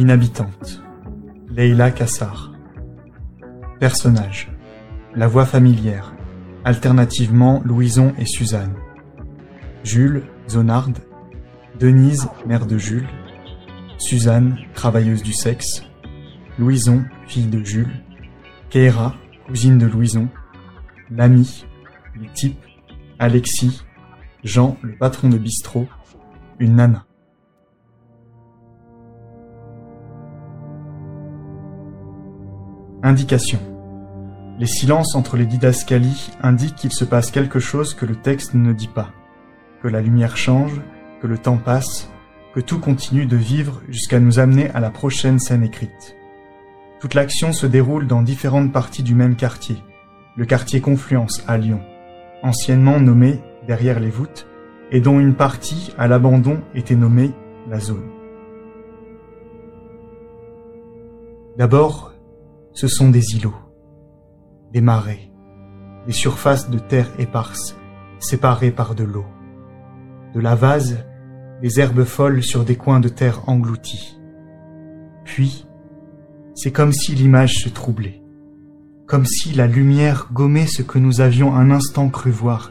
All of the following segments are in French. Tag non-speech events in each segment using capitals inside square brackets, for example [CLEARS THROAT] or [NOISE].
L'inhabitante. Leila Kassar. Personnage. La voix familière. Alternativement Louison et Suzanne. Jules, Zonarde. Denise, mère de Jules. Suzanne, travailleuse du sexe. Louison, fille de Jules. Keira, cousine de Louison. L'ami, les types. Alexis. Jean, le patron de bistrot. Une nana. Indication. Les silences entre les didascalies indiquent qu'il se passe quelque chose que le texte ne dit pas, que la lumière change, que le temps passe, que tout continue de vivre jusqu'à nous amener à la prochaine scène écrite. Toute l'action se déroule dans différentes parties du même quartier, le quartier Confluence à Lyon, anciennement nommé derrière les voûtes, et dont une partie à l'abandon était nommée la zone. D'abord, ce sont des îlots, des marais, des surfaces de terre éparses, séparées par de l'eau, de la vase, des herbes folles sur des coins de terre engloutis. Puis, c'est comme si l'image se troublait, comme si la lumière gommait ce que nous avions un instant cru voir,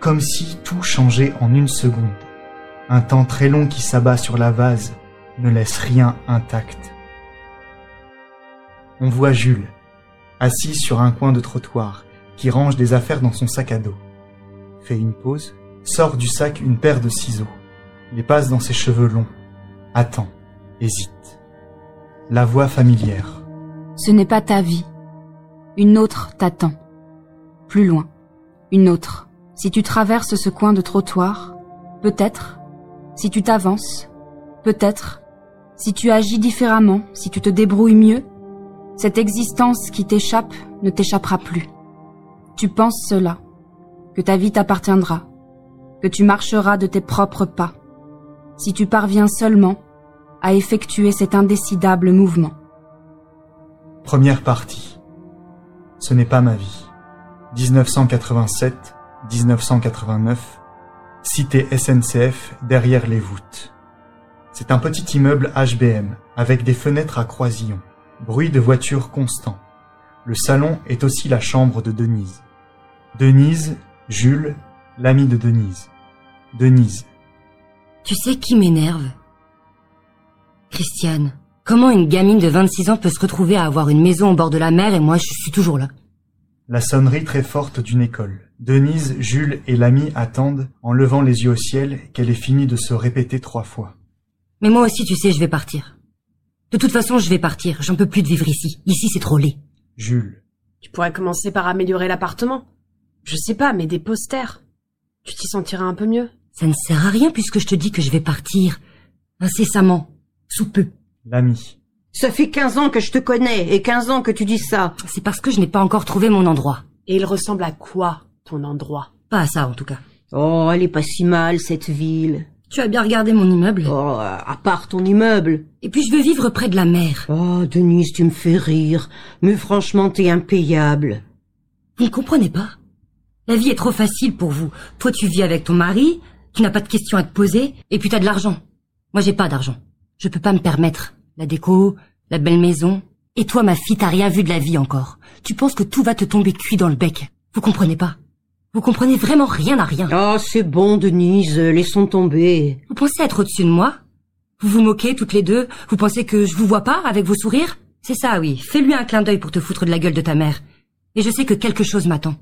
comme si tout changeait en une seconde. Un temps très long qui s'abat sur la vase ne laisse rien intact. On voit Jules, assis sur un coin de trottoir, qui range des affaires dans son sac à dos. Fait une pause, sort du sac une paire de ciseaux, les passe dans ses cheveux longs, attend, hésite. La voix familière. Ce n'est pas ta vie. Une autre t'attend. Plus loin. Une autre. Si tu traverses ce coin de trottoir, peut-être. Si tu t'avances, peut-être. Si tu agis différemment, si tu te débrouilles mieux, cette existence qui t'échappe ne t'échappera plus. Tu penses cela, que ta vie t'appartiendra, que tu marcheras de tes propres pas, si tu parviens seulement à effectuer cet indécidable mouvement. Première partie. Ce n'est pas ma vie. 1987-1989. Cité SNCF derrière les voûtes. C'est un petit immeuble HBM avec des fenêtres à croisillons. Bruit de voiture constant. Le salon est aussi la chambre de Denise. Denise, Jules, l'ami de Denise. Denise. Tu sais qui m'énerve? Christiane. Comment une gamine de 26 ans peut se retrouver à avoir une maison au bord de la mer et moi je suis toujours là? La sonnerie très forte d'une école. Denise, Jules et l'ami attendent, en levant les yeux au ciel, qu'elle ait fini de se répéter trois fois. Mais moi aussi, tu sais, je vais partir. De toute façon, je vais partir. J'en peux plus de vivre ici. Ici, c'est trop laid. Jules. Tu pourrais commencer par améliorer l'appartement. Je sais pas, mais des posters. Tu t'y sentiras un peu mieux. Ça ne sert à rien puisque je te dis que je vais partir. Incessamment. Sous peu. L'ami. Ça fait quinze ans que je te connais et quinze ans que tu dis ça. C'est parce que je n'ai pas encore trouvé mon endroit. Et il ressemble à quoi, ton endroit? Pas à ça, en tout cas. Oh, elle est pas si mal, cette ville. Tu as bien regardé mon immeuble Oh, à part ton immeuble. Et puis je veux vivre près de la mer. Oh, Denise, tu me fais rire. Mais franchement, t'es impayable. Vous ne comprenez pas La vie est trop facile pour vous. Toi, tu vis avec ton mari, tu n'as pas de questions à te poser, et puis t'as de l'argent. Moi, j'ai pas d'argent. Je peux pas me permettre. La déco, la belle maison. Et toi, ma fille, t'as rien vu de la vie encore. Tu penses que tout va te tomber cuit dans le bec. Vous comprenez pas Vous comprenez vraiment rien à rien. Oh, c'est bon, Denise, laissons tomber. Vous pensez être au-dessus de moi? Vous vous moquez toutes les deux? Vous pensez que je vous vois pas avec vos sourires? C'est ça, oui. Fais-lui un clin d'œil pour te foutre de la gueule de ta mère. Et je sais que quelque chose m'attend.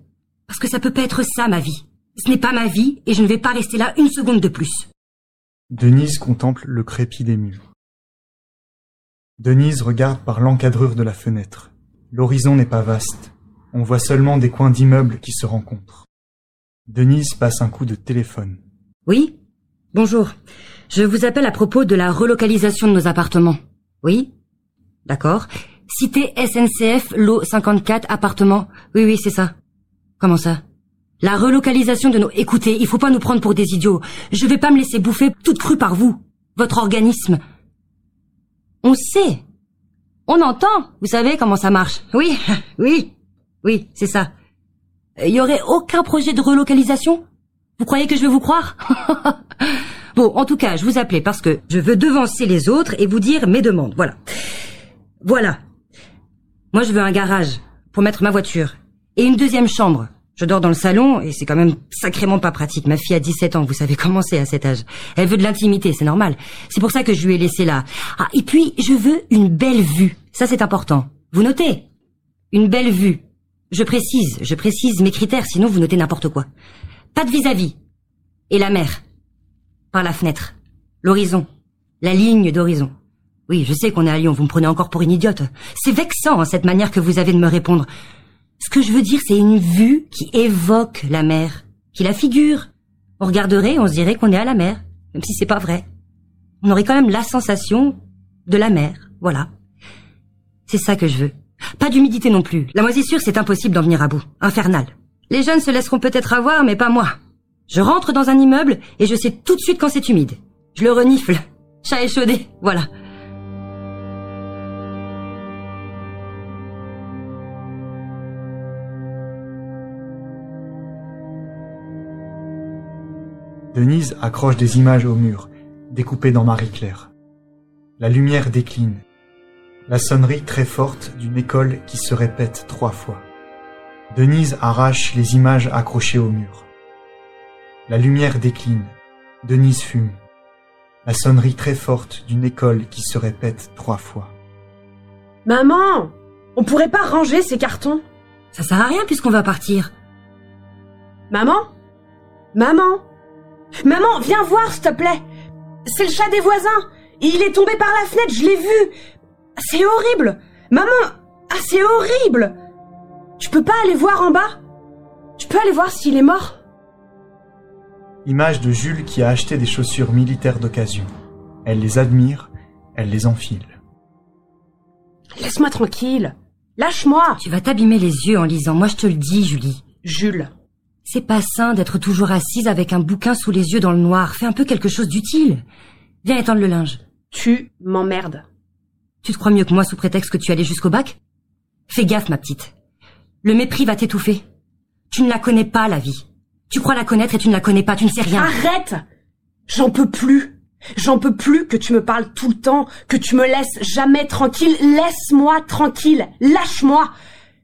Parce que ça peut pas être ça, ma vie. Ce n'est pas ma vie, et je ne vais pas rester là une seconde de plus. Denise contemple le crépi des murs. Denise regarde par l'encadrure de la fenêtre. L'horizon n'est pas vaste. On voit seulement des coins d'immeubles qui se rencontrent. Denise passe un coup de téléphone. Oui Bonjour. Je vous appelle à propos de la relocalisation de nos appartements. Oui D'accord. Cité SNCF, lot 54, appartement. Oui, oui, c'est ça. Comment ça? La relocalisation de nos... Écoutez, il faut pas nous prendre pour des idiots. Je vais pas me laisser bouffer toute crue par vous. Votre organisme. On sait. On entend. Vous savez comment ça marche. Oui, [LAUGHS] oui, oui, c'est ça. Il y aurait aucun projet de relocalisation? Vous croyez que je vais vous croire? [LAUGHS] Bon, en tout cas, je vous appelais parce que je veux devancer les autres et vous dire mes demandes. Voilà. Voilà. Moi, je veux un garage pour mettre ma voiture et une deuxième chambre. Je dors dans le salon et c'est quand même sacrément pas pratique. Ma fille a 17 ans, vous savez comment c'est à cet âge. Elle veut de l'intimité, c'est normal. C'est pour ça que je lui ai laissé là. Ah, et puis, je veux une belle vue. Ça, c'est important. Vous notez? Une belle vue. Je précise, je précise mes critères, sinon vous notez n'importe quoi. Pas de vis-à-vis. Et la mer. Par la fenêtre. L'horizon. La ligne d'horizon. Oui, je sais qu'on est à Lyon, vous me prenez encore pour une idiote. C'est vexant, hein, cette manière que vous avez de me répondre. Ce que je veux dire, c'est une vue qui évoque la mer, qui la figure. On regarderait, on se dirait qu'on est à la mer, même si c'est pas vrai. On aurait quand même la sensation de la mer, voilà. C'est ça que je veux. Pas d'humidité non plus. La moisissure, c'est impossible d'en venir à bout. Infernal. Les jeunes se laisseront peut-être avoir, mais pas moi. Je rentre dans un immeuble et je sais tout de suite quand c'est humide. Je le renifle. [LAUGHS] Chat échaudé, voilà. Denise accroche des images au mur, découpées dans Marie-Claire. La lumière décline. La sonnerie très forte d'une école qui se répète trois fois. Denise arrache les images accrochées au mur. La lumière décline. Denise fume. La sonnerie très forte d'une école qui se répète trois fois. Maman On pourrait pas ranger ces cartons? Ça sert à rien puisqu'on va partir. Maman? Maman? Maman, viens voir, s'il te plaît C'est le chat des voisins Il est tombé par la fenêtre, je l'ai vu C'est horrible Maman Ah, c'est horrible Tu peux pas aller voir en bas Tu peux aller voir s'il est mort Image de Jules qui a acheté des chaussures militaires d'occasion. Elle les admire, elle les enfile. Laisse-moi tranquille Lâche-moi Tu vas t'abîmer les yeux en lisant, moi je te le dis, Julie. Jules, C'est pas sain d'être toujours assise avec un bouquin sous les yeux dans le noir. Fais un peu quelque chose d'utile. Viens étendre le linge. tu m'emmerdes. Tu te crois mieux que moi sous prétexte que tu allais jusqu'au bac Fais gaffe, ma petite. Le mépris va t'étouffer. Tu ne la connais pas, la vie. Tu crois la connaître et tu ne la connais pas, tu ne sais rien. Arrête J'en peux plus J'en peux plus que tu me parles tout le temps, que tu me laisses jamais tranquille. Laisse-moi tranquille. Lâche-moi.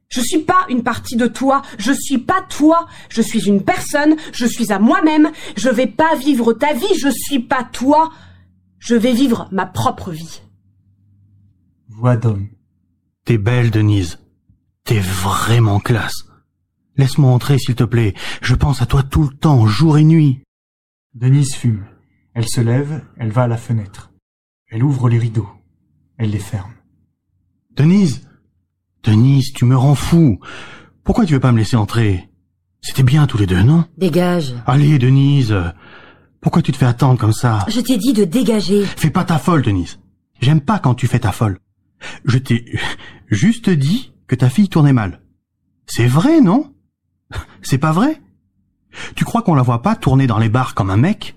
Je suis pas une partie de toi. Je suis pas toi. Je suis une personne. Je suis à moi-même. Je vais pas vivre ta vie. Je suis pas toi. Je vais vivre ma propre vie. Voix d'homme. T'es belle, Denise. T'es vraiment classe. Laisse-moi entrer, s'il te plaît. Je pense à toi tout le temps, jour et nuit. Denise fume. Elle se lève, elle va à la fenêtre. Elle ouvre les rideaux. Elle les ferme. Denise Denise, tu me rends fou. Pourquoi tu veux pas me laisser entrer? C'était bien tous les deux, non? Dégage. Allez, Denise. Pourquoi tu te fais attendre comme ça? Je t'ai dit de dégager. Fais pas ta folle, Denise. J'aime pas quand tu fais ta folle. Je t'ai juste dit que ta fille tournait mal. C'est vrai, non? C'est pas vrai? Tu crois qu'on la voit pas tourner dans les bars comme un mec?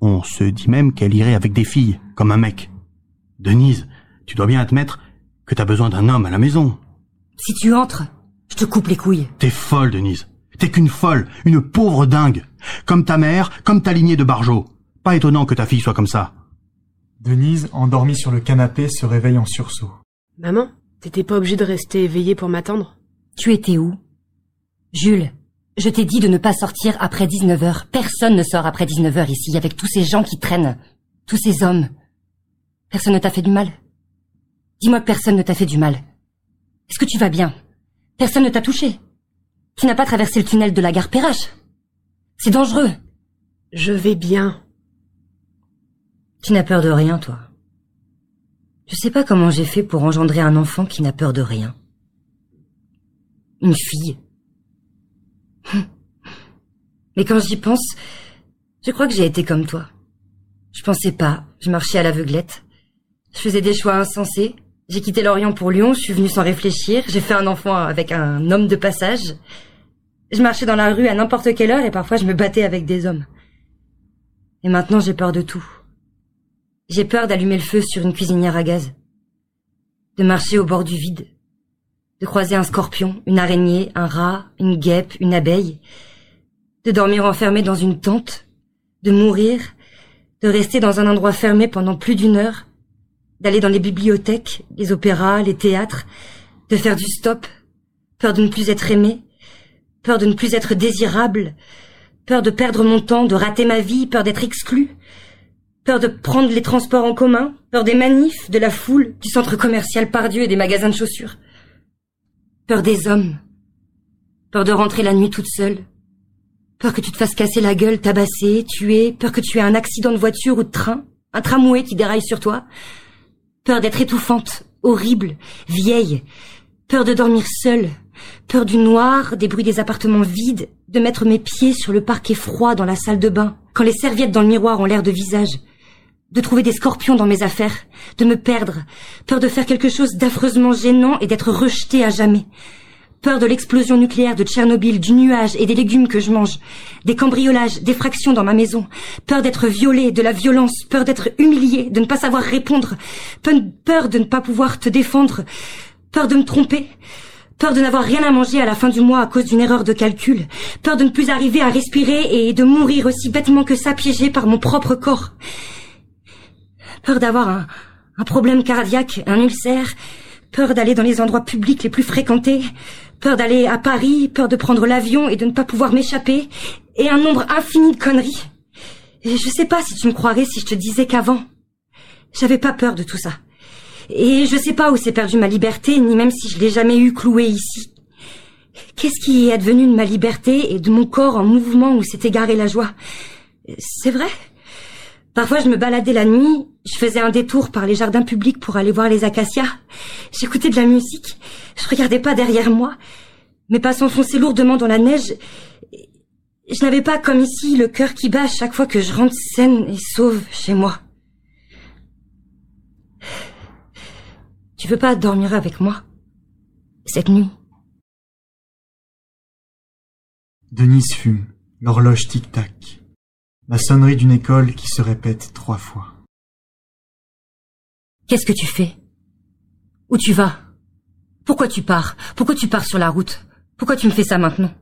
On se dit même qu'elle irait avec des filles, comme un mec. Denise, tu dois bien admettre que t'as besoin d'un homme à la maison. Si tu entres, je te coupe les couilles. T'es folle, Denise. T'es qu'une folle, une pauvre dingue. Comme ta mère, comme ta lignée de barjots. Pas étonnant que ta fille soit comme ça. Denise, endormie sur le canapé, se réveille en sursaut. Maman, t'étais pas obligée de rester éveillée pour m'attendre? Tu étais où? Jules, je t'ai dit de ne pas sortir après 19h. Personne ne sort après 19h ici, avec tous ces gens qui traînent. Tous ces hommes. Personne ne t'a fait du mal? Dis-moi que personne ne t'a fait du mal. Est-ce que tu vas bien? Personne ne t'a touché? Tu n'as pas traversé le tunnel de la gare Perrache? C'est dangereux. Je vais bien. Tu n'as peur de rien, toi. Je sais pas comment j'ai fait pour engendrer un enfant qui n'a peur de rien. Une fille. [LAUGHS] Mais quand j'y pense, je crois que j'ai été comme toi. Je pensais pas, je marchais à l'aveuglette. Je faisais des choix insensés. J'ai quitté Lorient pour Lyon, je suis venue sans réfléchir, j'ai fait un enfant avec un homme de passage. Je marchais dans la rue à n'importe quelle heure et parfois je me battais avec des hommes. Et maintenant j'ai peur de tout. J'ai peur d'allumer le feu sur une cuisinière à gaz. De marcher au bord du vide. De croiser un scorpion, une araignée, un rat, une guêpe, une abeille. De dormir enfermé dans une tente. De mourir. de rester dans un endroit fermé pendant plus d'une heure, d'aller dans les bibliothèques, les opéras, les théâtres, de faire du stop, peur de ne plus être aimé, peur de ne plus être désirable, peur de perdre mon temps, de rater ma vie, peur d'être exclu, peur de prendre les transports en commun, peur des manifs, de la foule, du centre commercial Pardieu et des magasins de chaussures, peur des hommes, peur de rentrer la nuit toute seule, peur que tu te fasses casser la gueule, tabasser, tuer, peur que tu aies un accident de voiture ou de train, un tramway qui déraille sur toi, peur d'être étouffante, horrible, vieille, peur de dormir seule, peur du noir, des bruits des appartements vides, de mettre mes pieds sur le parquet froid dans la salle de bain, quand les serviettes dans le miroir ont l'air de visage, de trouver des scorpions dans mes affaires, de me perdre, peur de faire quelque chose d'affreusement gênant et d'être rejeté à jamais, peur de l'explosion nucléaire de Tchernobyl, du nuage et des légumes que je mange, des cambriolages, des fractions dans ma maison, peur d'être violée, de la violence, peur d'être humiliée, de ne pas savoir répondre, peur de ne pas pouvoir te défendre, peur de me tromper, peur de n'avoir rien à manger à la fin du mois à cause d'une erreur de calcul, peur de ne plus arriver à respirer et de mourir aussi bêtement que ça piégé par mon propre corps, peur d'avoir un, un problème cardiaque, un ulcère, peur d'aller dans les endroits publics les plus fréquentés, peur d'aller à Paris, peur de prendre l'avion et de ne pas pouvoir m'échapper, et un nombre infini de conneries. Et je sais pas si tu me croirais si je te disais qu'avant, j'avais pas peur de tout ça. Et je sais pas où s'est perdue ma liberté, ni même si je l'ai jamais eu clouée ici. Qu'est-ce qui est devenu de ma liberté et de mon corps en mouvement où s'est égarée la joie? C'est vrai? Parfois je me baladais la nuit, je faisais un détour par les jardins publics pour aller voir les acacias. J'écoutais de la musique, je regardais pas derrière moi. Mes pas s'enfonçaient lourdement dans la neige. Je n'avais pas comme ici le cœur qui bat chaque fois que je rentre saine et sauve chez moi. Tu veux pas dormir avec moi Cette nuit? Denise fume, l'horloge tic-tac. La sonnerie d'une école qui se répète trois fois. Qu'est-ce que tu fais? Où tu vas? Pourquoi tu pars? Pourquoi tu pars sur la route? Pourquoi tu me fais ça maintenant?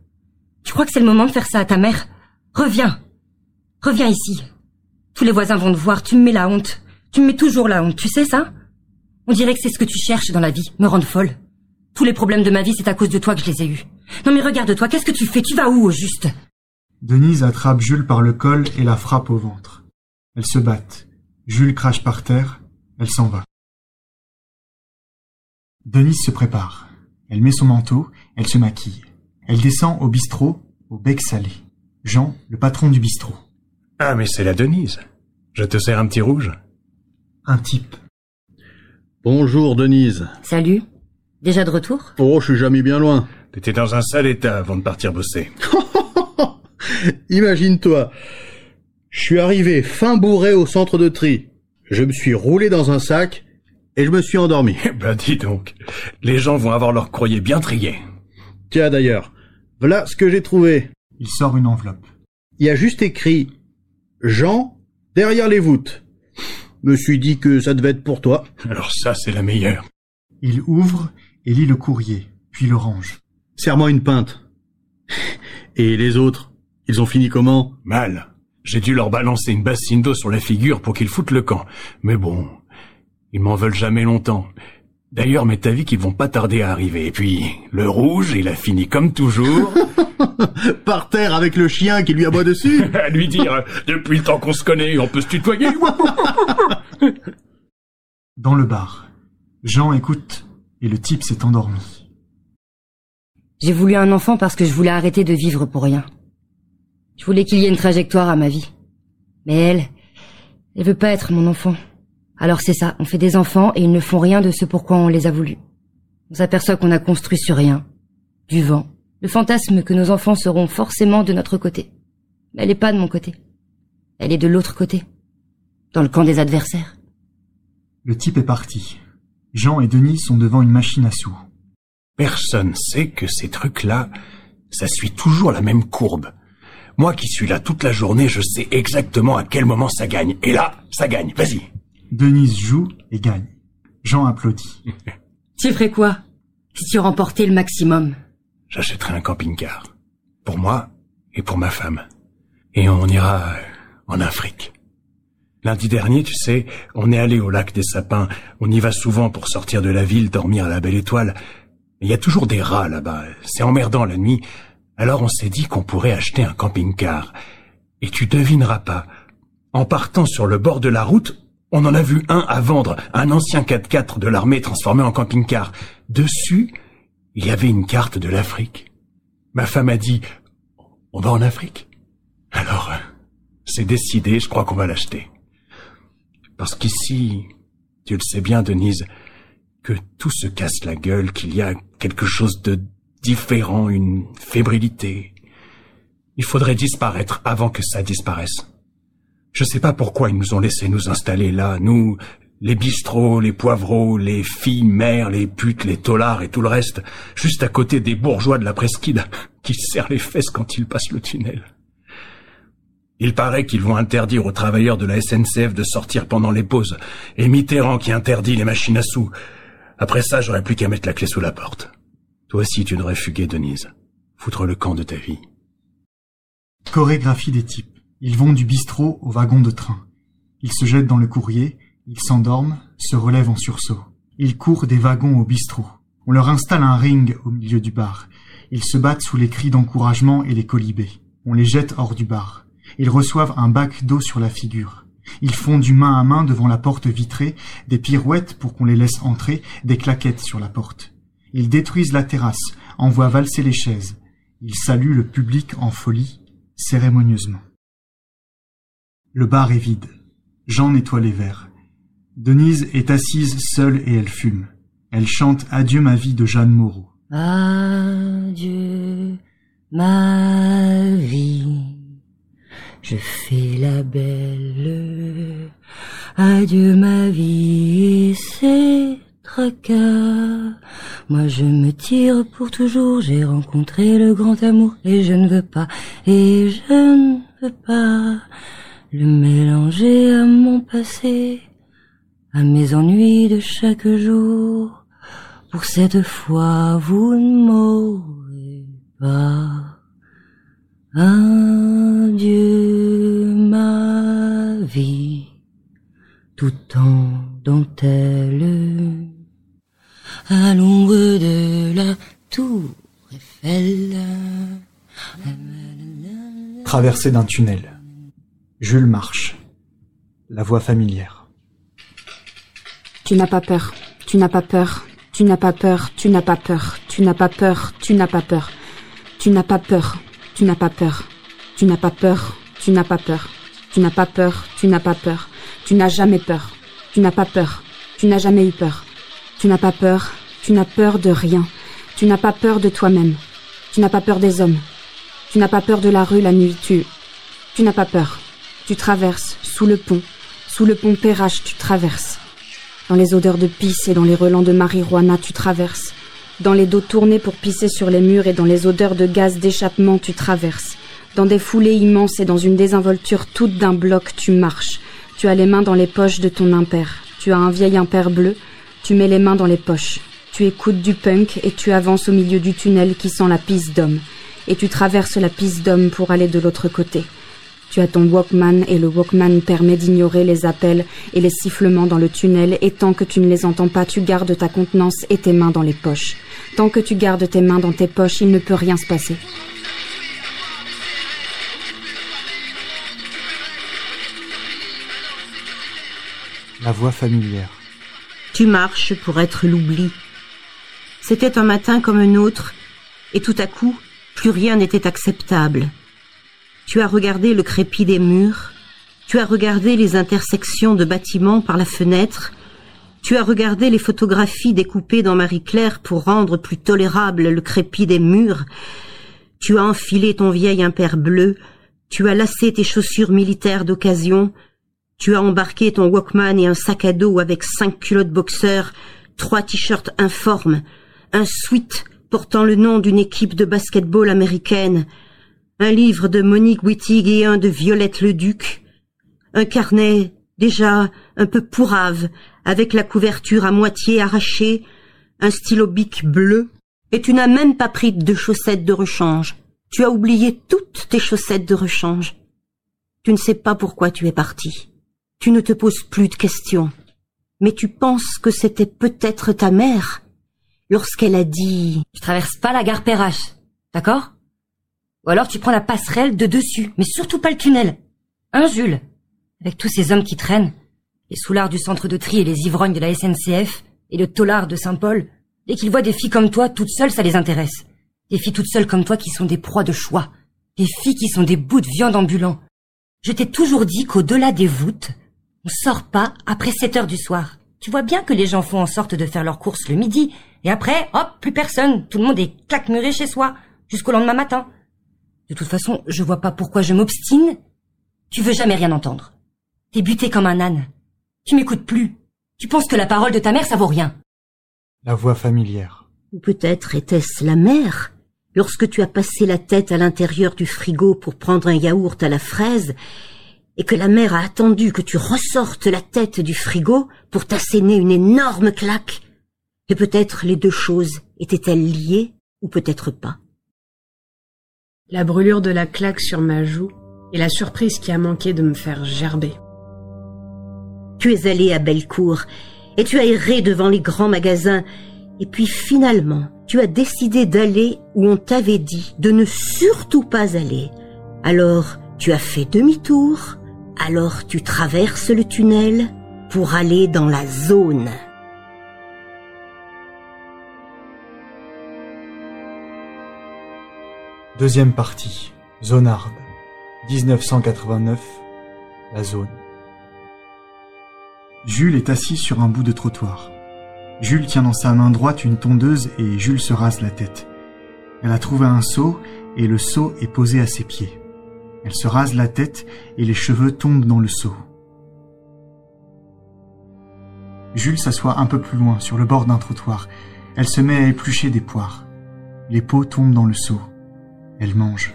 Tu crois que c'est le moment de faire ça à ta mère? Reviens Reviens ici. Tous les voisins vont te voir, tu me mets la honte. Tu me mets toujours la honte, tu sais ça? On dirait que c'est ce que tu cherches dans la vie, me rendre folle. Tous les problèmes de ma vie, c'est à cause de toi que je les ai eus. Non mais regarde-toi, qu'est-ce que tu fais? Tu vas où au juste? Denise attrape Jules par le col et la frappe au ventre. Elles se battent. Jules crache par terre. Elle s'en va. Denise se prépare. Elle met son manteau, elle se maquille. Elle descend au bistrot, au bec salé. Jean, le patron du bistrot. Ah mais c'est la Denise. Je te sers un petit rouge Un type. Bonjour Denise. Salut. Déjà de retour? Oh, je suis jamais bien loin. T'étais dans un sale état avant de partir bosser. [LAUGHS] [LAUGHS] Imagine-toi. Je suis arrivé fin bourré au centre de tri. Je me suis roulé dans un sac et je me suis endormi. Eh ben dis donc, les gens vont avoir leur courrier bien trié. Tiens d'ailleurs, voilà ce que j'ai trouvé. Il sort une enveloppe. Il y a juste écrit Jean derrière les voûtes. Me suis dit que ça devait être pour toi. Alors ça, c'est la meilleure. Il ouvre et lit le courrier, puis le range. Serre-moi une pinte. Et les autres, ils ont fini comment? Mal. J'ai dû leur balancer une bassine d'eau sur la figure pour qu'ils foutent le camp. Mais bon, ils m'en veulent jamais longtemps. D'ailleurs, m'est avis qu'ils vont pas tarder à arriver. Et puis, le rouge, il a fini comme toujours. [LAUGHS] Par terre avec le chien qui lui aboie dessus [LAUGHS] à lui dire, depuis le temps qu'on se connaît, on peut se tutoyer. [LAUGHS] Dans le bar, Jean écoute et le type s'est endormi. J'ai voulu un enfant parce que je voulais arrêter de vivre pour rien. Je voulais qu'il y ait une trajectoire à ma vie. Mais elle, elle veut pas être mon enfant. Alors c'est ça, on fait des enfants et ils ne font rien de ce pourquoi on les a voulus. On s'aperçoit qu'on a construit sur rien. Du vent. Le fantasme que nos enfants seront forcément de notre côté. Mais elle est pas de mon côté. Elle est de l'autre côté. Dans le camp des adversaires. Le type est parti. Jean et Denis sont devant une machine à sous. Personne sait que ces trucs-là, ça suit toujours la même courbe. Moi qui suis là toute la journée, je sais exactement à quel moment ça gagne. Et là, ça gagne. Vas-y. Denise joue et gagne. Jean applaudit. [LAUGHS] Tu ferais quoi si tu remportais le maximum? J'achèterai un camping-car. Pour moi et pour ma femme. Et on ira en Afrique. Lundi dernier, tu sais, on est allé au lac des sapins. On y va souvent pour sortir de la ville, dormir à la belle étoile. Il y a toujours des rats là-bas. C'est emmerdant la nuit. Alors on s'est dit qu'on pourrait acheter un camping-car. Et tu devineras pas. En partant sur le bord de la route, on en a vu un à vendre, un ancien 4x4 de l'armée transformé en camping-car. Dessus, il y avait une carte de l'Afrique. Ma femme a dit, on va en Afrique? Alors, c'est décidé, je crois qu'on va l'acheter. Parce qu'ici, tu le sais bien, Denise, que tout se casse la gueule, qu'il y a quelque chose de différent, une fébrilité. Il faudrait disparaître avant que ça disparaisse. Je sais pas pourquoi ils nous ont laissé nous installer là, nous, les bistrots, les poivreaux, les filles mères, les putes, les tolards et tout le reste, juste à côté des bourgeois de la presqu'île [LAUGHS] qui serrent les fesses quand ils passent le tunnel. Il paraît qu'ils vont interdire aux travailleurs de la SNCF de sortir pendant les pauses, et Mitterrand qui interdit les machines à sous. Après ça, j'aurais plus qu'à mettre la clé sous la porte. Toi aussi, tu devrais fuguer, Denise. Foutre le camp de ta vie. Chorégraphie des types. Ils vont du bistrot au wagon de train. Ils se jettent dans le courrier, ils s'endorment, se relèvent en sursaut. Ils courent des wagons au bistrot. On leur installe un ring au milieu du bar. Ils se battent sous les cris d'encouragement et les colibés. On les jette hors du bar. Ils reçoivent un bac d'eau sur la figure. Ils font du main à main devant la porte vitrée, des pirouettes pour qu'on les laisse entrer, des claquettes sur la porte. Ils détruisent la terrasse, envoient valser les chaises. Ils saluent le public en folie, cérémonieusement. Le bar est vide. Jean nettoie les verres. Denise est assise seule et elle fume. Elle chante Adieu ma vie de Jeanne Moreau. Adieu, ma vie. Je fais la belle. Adieu ma vie Moi je me tire pour toujours. J'ai rencontré le grand amour et je ne veux pas, et je ne veux pas le mélanger à mon passé, à mes ennuis de chaque jour. Pour cette fois, vous ne m'aurez pas. Adieu ma vie, tout en dentelle, à l'ombre de la tour Eiffel. Traversée d'un tunnel. Jules marche. La voix familière. Tu n'as pas peur, tu n'as pas peur, tu n'as pas peur, tu n'as pas peur, tu n'as pas peur, tu n'as pas peur, tu n'as pas peur, tu n'as pas peur, tu n'as pas peur, tu n'as pas peur, tu n'as pas peur, tu n'as pas peur, tu n'as jamais peur, tu n'as pas peur, tu n'as jamais eu peur, tu n'as pas peur, tu n'as peur de rien, tu n'as pas peur de toi-même, tu n'as pas peur des hommes, tu n'as pas peur de la rue la nuit, tu, tu n'as pas peur, tu traverses sous le pont, sous le pont Perrache, tu traverses. Dans les odeurs de pisse et dans les relents de marijuana, tu traverses. Dans les dos tournés pour pisser sur les murs et dans les odeurs de gaz d'échappement, tu traverses. Dans des foulées immenses et dans une désinvolture toute d'un bloc, tu marches. Tu as les mains dans les poches de ton impère. Tu as un vieil impère bleu. Tu mets les mains dans les poches. Tu écoutes du punk et tu avances au milieu du tunnel qui sent la pisse d'homme. Et tu traverses la pisse d'homme pour aller de l'autre côté. Tu as ton Walkman et le Walkman permet d'ignorer les appels et les sifflements dans le tunnel et tant que tu ne les entends pas, tu gardes ta contenance et tes mains dans les poches. Tant que tu gardes tes mains dans tes poches, il ne peut rien se passer. La voix familière. Tu marches pour être l'oubli. C'était un matin comme un autre, et tout à coup, plus rien n'était acceptable. Tu as regardé le crépi des murs, tu as regardé les intersections de bâtiments par la fenêtre, tu as regardé les photographies découpées dans Marie-Claire pour rendre plus tolérable le crépi des murs, tu as enfilé ton vieil impair bleu, tu as lassé tes chaussures militaires d'occasion, tu as embarqué ton Walkman et un sac à dos avec cinq culottes boxeurs, trois t-shirts informes, un sweat portant le nom d'une équipe de basketball américaine, un livre de Monique Wittig et un de Violette Leduc, un carnet déjà un peu pourrave, avec la couverture à moitié arrachée, un stylo bic bleu, et tu n'as même pas pris de chaussettes de rechange. Tu as oublié toutes tes chaussettes de rechange. Tu ne sais pas pourquoi tu es parti. Tu ne te poses plus de questions. Mais tu penses que c'était peut-être ta mère lorsqu'elle a dit Tu traverses pas la gare Perrache, d'accord? Ou alors tu prends la passerelle de dessus, mais surtout pas le tunnel. Hein, Jules Avec tous ces hommes qui traînent, les soulards du centre de tri et les ivrognes de la SNCF, et le tolard de Saint-Paul, dès qu'ils voient des filles comme toi toutes seules, ça les intéresse. Des filles toutes seules comme toi qui sont des proies de choix. Des filles qui sont des bouts de viande ambulants. Je t'ai toujours dit qu'au-delà des voûtes, on sort pas après 7 heures du soir. Tu vois bien que les gens font en sorte de faire leurs courses le midi, et après, hop, plus personne. Tout le monde est claquemuré chez soi, jusqu'au lendemain matin. De toute façon, je vois pas pourquoi je m'obstine. Tu veux jamais rien entendre. T'es buté comme un âne. Tu m'écoutes plus. Tu penses que la parole de ta mère, ça vaut rien. La voix familière. Ou peut-être était-ce la mère Lorsque tu as passé la tête à l'intérieur du frigo pour prendre un yaourt à la fraise, et que la mère a attendu que tu ressortes la tête du frigo pour t'asséner une énorme claque. Et peut-être les deux choses étaient-elles liées, ou peut-être pas. La brûlure de la claque sur ma joue et la surprise qui a manqué de me faire gerber. Tu es allé à Bellecour, et tu as erré devant les grands magasins, et puis finalement, tu as décidé d'aller où on t'avait dit de ne surtout pas aller. Alors, tu as fait demi-tour, alors tu traverses le tunnel pour aller dans la zone. Deuxième partie. Zonarde. 1989. La zone. Jules est assis sur un bout de trottoir. Jules tient dans sa main droite une tondeuse et Jules se rase la tête. Elle a trouvé un seau et le seau est posé à ses pieds. Elle se rase la tête et les cheveux tombent dans le seau. Jules s'assoit un peu plus loin, sur le bord d'un trottoir. Elle se met à éplucher des poires. Les peaux tombent dans le seau. Elle mange.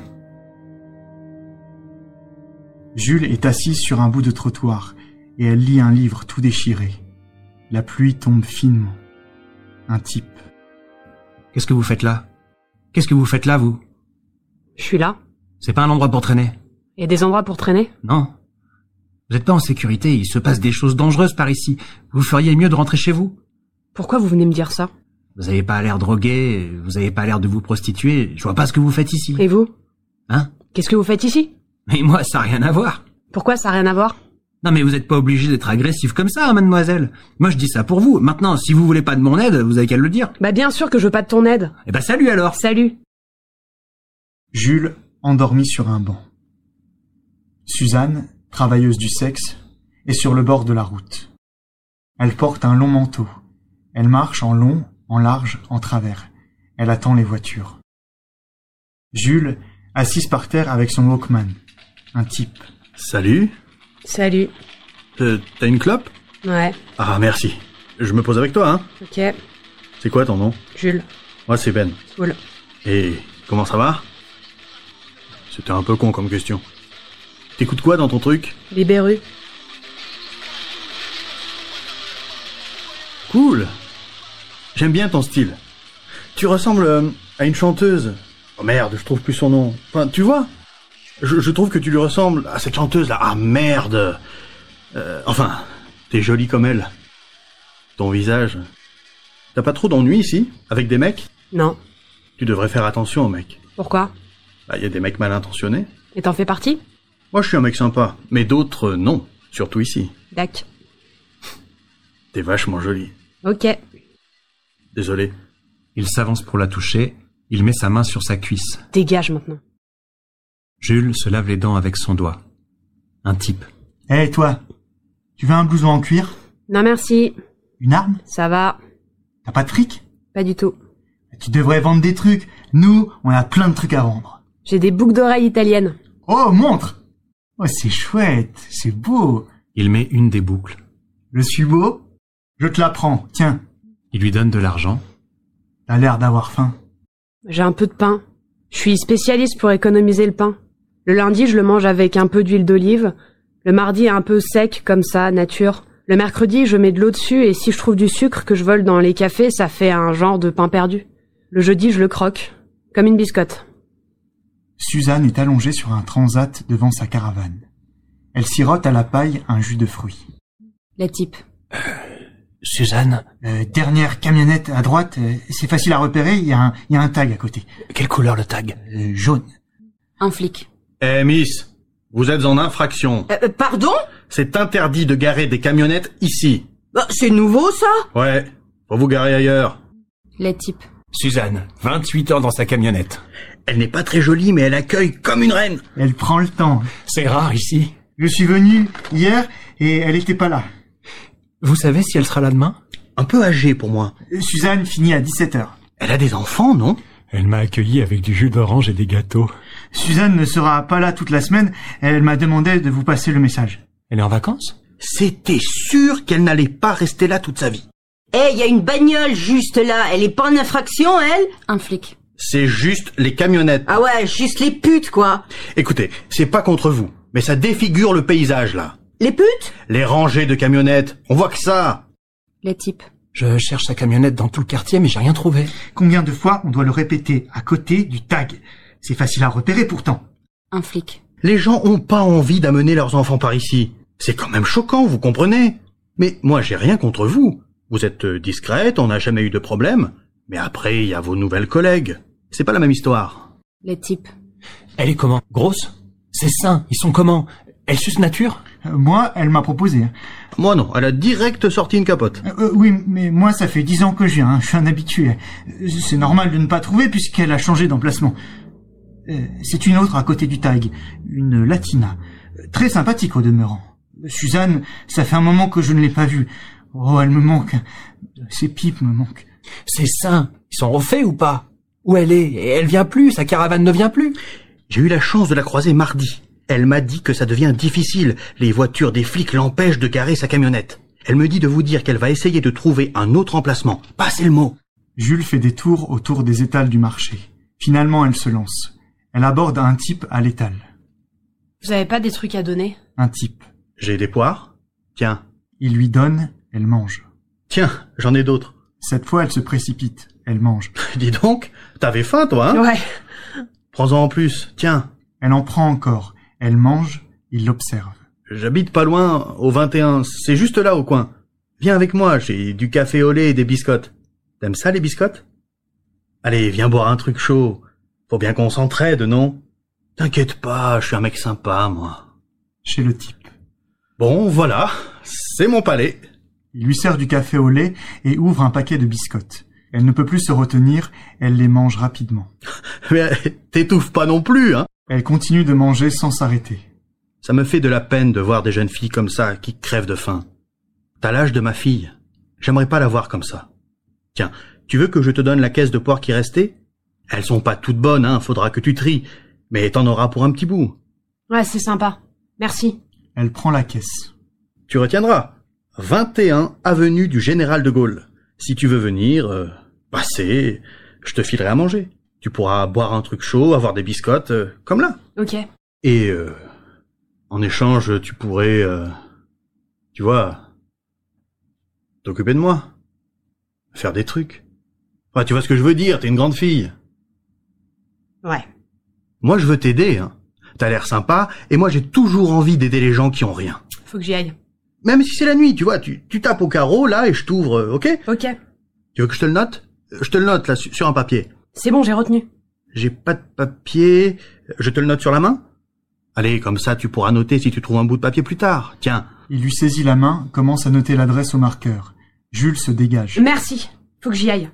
Jules est assise sur un bout de trottoir et elle lit un livre tout déchiré. La pluie tombe finement. Un type. Qu'est-ce que vous faites là? Qu'est-ce que vous faites là, vous? Je suis là. C'est pas un endroit pour traîner? Il y a des endroits pour traîner Non. Vous n'êtes pas en sécurité, il se passe des choses dangereuses par ici. Vous feriez mieux de rentrer chez vous. Pourquoi vous venez me dire ça? Vous avez pas l'air drogué, vous avez pas l'air de vous prostituer, je vois pas ce que vous faites ici. Et vous Hein Qu'est-ce que vous faites ici? Mais moi, ça a rien à voir. Pourquoi ça n'a rien à voir? Non mais vous êtes pas obligé d'être agressif comme ça, hein, mademoiselle. Moi je dis ça pour vous. Maintenant, si vous voulez pas de mon aide, vous avez qu'à le dire. Bah bien sûr que je veux pas de ton aide. Eh ben salut alors Salut Jules, endormi sur un banc. Suzanne, travailleuse du sexe, est sur le bord de la route. Elle porte un long manteau. Elle marche en long, en large, en travers. Elle attend les voitures. Jules, assise par terre avec son Walkman. Un type. Salut. Salut. Euh, T'as une clope? Ouais, Ah, merci. Je me pose avec toi, hein ok. C'est quoi ton nom? Jules. Moi, c'est Ben. Cool. Et comment ça va? C'était un peu con comme question. T'écoutes quoi dans ton truc? Libéru. Cool. J'aime bien ton style. Tu ressembles euh, à une chanteuse. Oh merde, je trouve plus son nom. Enfin, tu vois je, je trouve que tu lui ressembles à cette chanteuse là. Ah merde. Euh, enfin, t'es jolie comme elle. Ton visage. T'as pas trop d'ennuis ici Avec des mecs? Non. Tu devrais faire attention aux mecs. Pourquoi? Bah, y a des mecs mal intentionnés. Et t'en fais partie? Moi, je suis un mec sympa. Mais d'autres, non. Surtout ici. Dac. T'es vachement jolie. Ok. Désolé. Il s'avance pour la toucher, il met sa main sur sa cuisse. Dégage maintenant. Jules se lave les dents avec son doigt. Un type. Hé, toi Tu veux un blouson en cuir? Non merci. Une arme? Ça va. T'as pas de fric? Pas du tout. Tu devrais vendre des trucs. Nous, on a plein de trucs à vendre. J'ai des boucles d'oreilles italiennes. Oh, montre Oh, c'est chouette, c'est beau. Il met une des boucles. Je suis beau Je te la prends, tiens. Il lui donne de l'argent. T'as l'air d'avoir faim. J'ai un peu de pain. Je suis spécialiste pour économiser le pain. Le lundi, je le mange avec un peu d'huile d'olive. Le mardi, un peu sec, comme ça, nature. Le mercredi, je mets de l'eau dessus et si je trouve du sucre que je vole dans les cafés, ça fait un genre de pain perdu. Le jeudi, je le croque. Comme une biscotte. Suzanne est allongée sur un transat devant sa caravane. Elle sirote à la paille un jus de fruits. Les types. [CLEARS THROAT] Suzanne, Euh, dernière camionnette à droite, euh, c'est facile à repérer, il y, a un- il y a un tag à côté. quelle couleur le tag? Euh, jaune. Un flic. Eh, Miss, vous êtes en infraction. Euh, pardon? C'est interdit de garer des camionnettes ici. Bah, C'est nouveau ça? Ouais, faut vous garer ailleurs. Les types. Suzanne, 28 ans dans sa camionnette. Elle n'est pas très jolie, mais elle accueille comme une reine. Elle prend le temps. C'est rare ici. Je suis venu hier et elle était pas là. Vous savez si elle sera là demain? Un peu âgée pour moi. Euh, Suzanne finit à 17h. Elle a des enfants, non? Elle m'a accueilli avec du jus d'orange et des gâteaux. Suzanne ne sera pas là toute la semaine, elle m'a demandé de vous passer le message. Elle est en vacances? C'était sûr qu'elle n'allait pas rester là toute sa vie. Eh, il y a une bagnole juste là. Elle est pas en infraction, elle? Un flic. C'est juste les camionnettes. Ah ouais, juste les putes, quoi. Écoutez, c'est pas contre vous, mais ça défigure le paysage là. Les putes? Les rangées de camionnettes, on voit que ça. Les types. Je cherche sa camionnette dans tout le quartier, mais j'ai rien trouvé. Combien de fois on doit le répéter à côté du tag? C'est facile à repérer pourtant. Un flic. Les gens ont pas envie d'amener leurs enfants par ici. C'est quand même choquant, vous comprenez? Mais moi j'ai rien contre vous. Vous êtes euh, discrète, on n'a jamais eu de problème. Mais après, il y a vos nouvelles collègues. C'est pas la même histoire. Les types. Elle est comment? Grosse? Ses seins, ils sont comment? Elle suce nature? Moi, elle m'a proposé. hein. Moi non, elle a direct sorti une capote. Euh, euh, oui, mais moi, ça fait dix ans que je viens, hein, je suis un habitué. C'est normal de ne pas trouver puisqu'elle a changé d'emplacement. Euh, C'est une autre à côté du tag, une latina. Très sympathique au demeurant. Suzanne, ça fait un moment que je ne l'ai pas vue. Oh, elle me manque. Ses pipes me manquent. Ses seins, ils sont refaits ou pas? Où elle est? Elle vient plus, sa caravane ne vient plus? J'ai eu la chance de la croiser mardi. Elle m'a dit que ça devient difficile. Les voitures des flics l'empêchent de garer sa camionnette. Elle me dit de vous dire qu'elle va essayer de trouver un autre emplacement. Passez le mot. Jules fait des tours autour des étals du marché. Finalement, elle se lance. Elle aborde un type à l'étal. Vous avez pas des trucs à donner? Un type. J'ai des poires? Tiens. Il lui donne, elle mange. Tiens, j'en ai d'autres. Cette fois, elle se précipite. Elle mange. [LAUGHS] Dis donc, t'avais faim toi, hein? Ouais. Prends-en en plus. Tiens, Elle en prend encore. Elle mange. Il l'observe. j'habite pas loin, au 21. C'est juste là au coin. Viens avec moi, j'ai du café au lait et des biscottes. T'aimes ça les biscottes? Allez, viens boire un truc chaud. Faut bien qu'on s'entraide, non? T'inquiète pas, je suis un mec sympa, moi. Chez le type. Bon, voilà, c'est mon palais. Il lui sert du café au lait et ouvre un paquet de biscottes. Elle ne peut plus se retenir. Elle les mange rapidement. [LAUGHS] Mais t'étouffes pas non plus, hein Elle continue de manger sans s'arrêter. Ça me fait de la peine de voir des jeunes filles comme ça qui crèvent de faim. T'as l'âge de ma fille. J'aimerais pas la voir comme ça. Tiens, tu veux que je te donne la caisse de poire qui restait Elles sont pas toutes bonnes, hein, faudra que tu tries. Mais t'en auras pour un petit bout. Ouais, c'est sympa. Merci. Elle prend la caisse. Tu retiendras. 21 avenue du Général de Gaulle. Si tu veux venir, euh, passer, je te filerai à manger. Tu pourras boire un truc chaud, avoir des biscottes, euh, comme là. Ok. Et euh, en échange, tu pourrais, euh, tu vois, t'occuper de moi, faire des trucs. Enfin, tu vois ce que je veux dire, t'es une grande fille. Ouais. Moi, je veux t'aider. Hein. T'as l'air sympa, et moi, j'ai toujours envie d'aider les gens qui ont rien. Faut que j'y aille. Même si c'est la nuit, tu vois, tu, tu tapes au carreau, là, et je t'ouvre, ok? Ok. Tu veux que je te le note? Je te le note, là, su- sur un papier. C'est bon, j'ai retenu. J'ai pas de papier, je te le note sur la main Allez, comme ça, tu pourras noter si tu trouves un bout de papier plus tard. Tiens, Il lui saisit la main, commence à noter l'adresse au marqueur. Jules se dégage. Merci. Faut que j'y aille.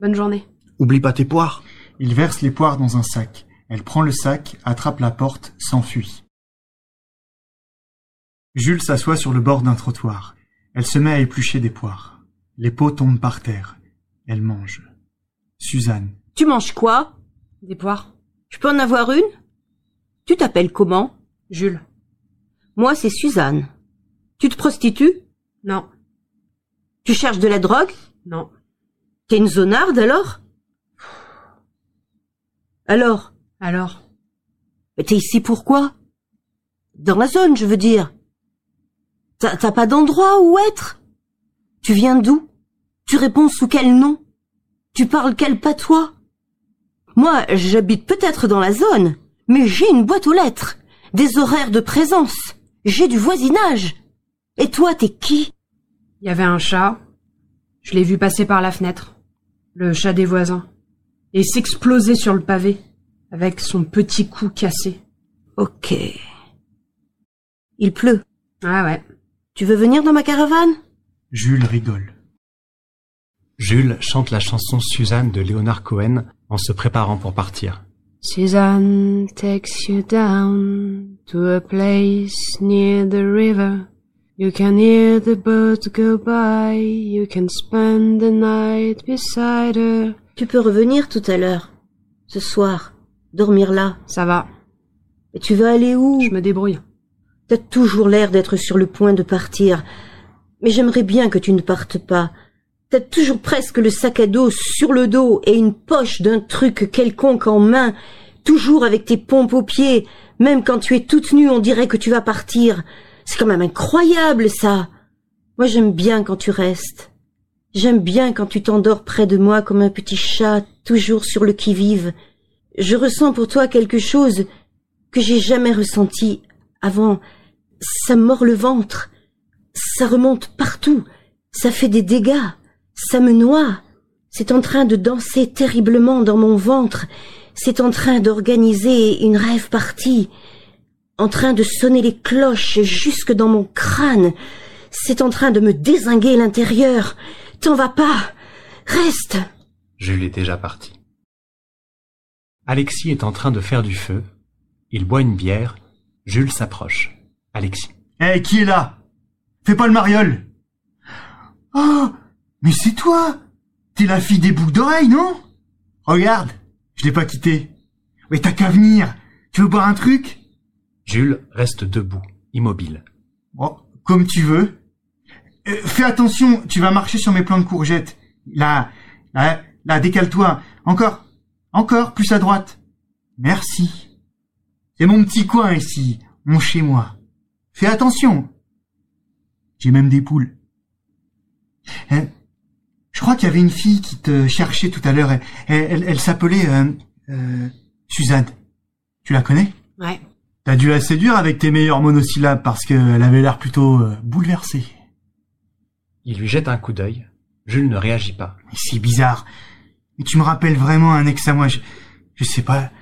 Bonne journée. oublie pas tes poires. Il verse les poires dans un sac. Elle prend le sac, attrape la porte, s'enfuit. Jules s'assoit sur le bord d'un trottoir. Elle se met à éplucher des poires. Les pots tombent par terre. Elle mange. Suzanne. Tu manges quoi? Des poires. Je peux en avoir une? Tu t'appelles comment? Jules. Moi, c'est Suzanne. Tu te prostitues? Non. Tu cherches de la drogue? Non. T'es une zonarde alors? Alors? Alors? Mais T'es ici pourquoi Dans la zone, je veux dire. T'as t'as pas d'endroit où être? Tu viens d'où? Tu réponds sous quel nom? Tu parles quel patois? Moi, j'habite peut-être dans la zone, mais j'ai une boîte aux lettres, des horaires de présence, J'ai du voisinage. Et toi, t'es qui? Il y avait un chat. Je l'ai vu passer par la fenêtre. Le chat des voisins. Et s'exploser sur le pavé. Avec son petit cou cassé. Ok. Il pleut. Ah ouais. Tu veux venir dans ma caravane? Jules rigole. Jules chante la chanson Suzanne de Leonard Cohen en se préparant pour partir. Suzanne takes you down to a place near the river. You can hear the boat go by. You can spend the night beside her. Tu peux revenir tout à l'heure. Ce soir. Dormir là. Ça va. Et tu veux aller où? Je me débrouille. T'as toujours l'air d'être sur le point de partir. Mais j'aimerais bien que tu ne partes pas. T'as toujours presque le sac à dos sur le dos et une poche d'un truc quelconque en main, toujours avec tes pompes aux pieds. Même quand tu es toute nue, on dirait que tu vas partir. C'est quand même incroyable, ça. Moi, j'aime bien quand tu restes. J'aime bien quand tu t'endors près de moi comme un petit chat, toujours sur le qui-vive. Je ressens pour toi quelque chose que j'ai jamais ressenti avant. Ça mord le ventre. Ça remonte partout. Ça fait des dégâts. Ça me noie. C'est en train de danser terriblement dans mon ventre. C'est en train d'organiser une rêve partie. En train de sonner les cloches jusque dans mon crâne. C'est en train de me désinguer l'intérieur. T'en vas pas. Reste. Jules est déjà parti. Alexis est en train de faire du feu. Il boit une bière. Jules s'approche. Alexis. Hé, qui est là? Fais pas le mariole Oh Mais c'est toi T'es la fille des boucles d'oreilles, non? Regarde, je l'ai pas quitté. Mais t'as qu'à venir. Tu veux boire un truc? Jules reste debout, immobile. Bon, comme tu veux. Euh, fais attention, tu vas marcher sur mes plants de courgettes. Là, là, là, décale-toi. Encore, encore, plus à droite. Merci. C'est mon petit coin ici, mon chez moi. Fais attention. J'ai même des poules. Hein je crois qu'il y avait une fille qui te cherchait tout à l'heure. Elle, elle, elle s'appelait euh, euh, Suzanne. Tu la connais? Ouais. T'as dû la séduire avec tes meilleurs monosyllabes parce qu'elle avait l'air plutôt euh, bouleversée. Il lui jette un coup d'œil. Jules ne réagit pas. C'est bizarre. Mais tu me rappelles vraiment un ex à moi. Je, je sais pas.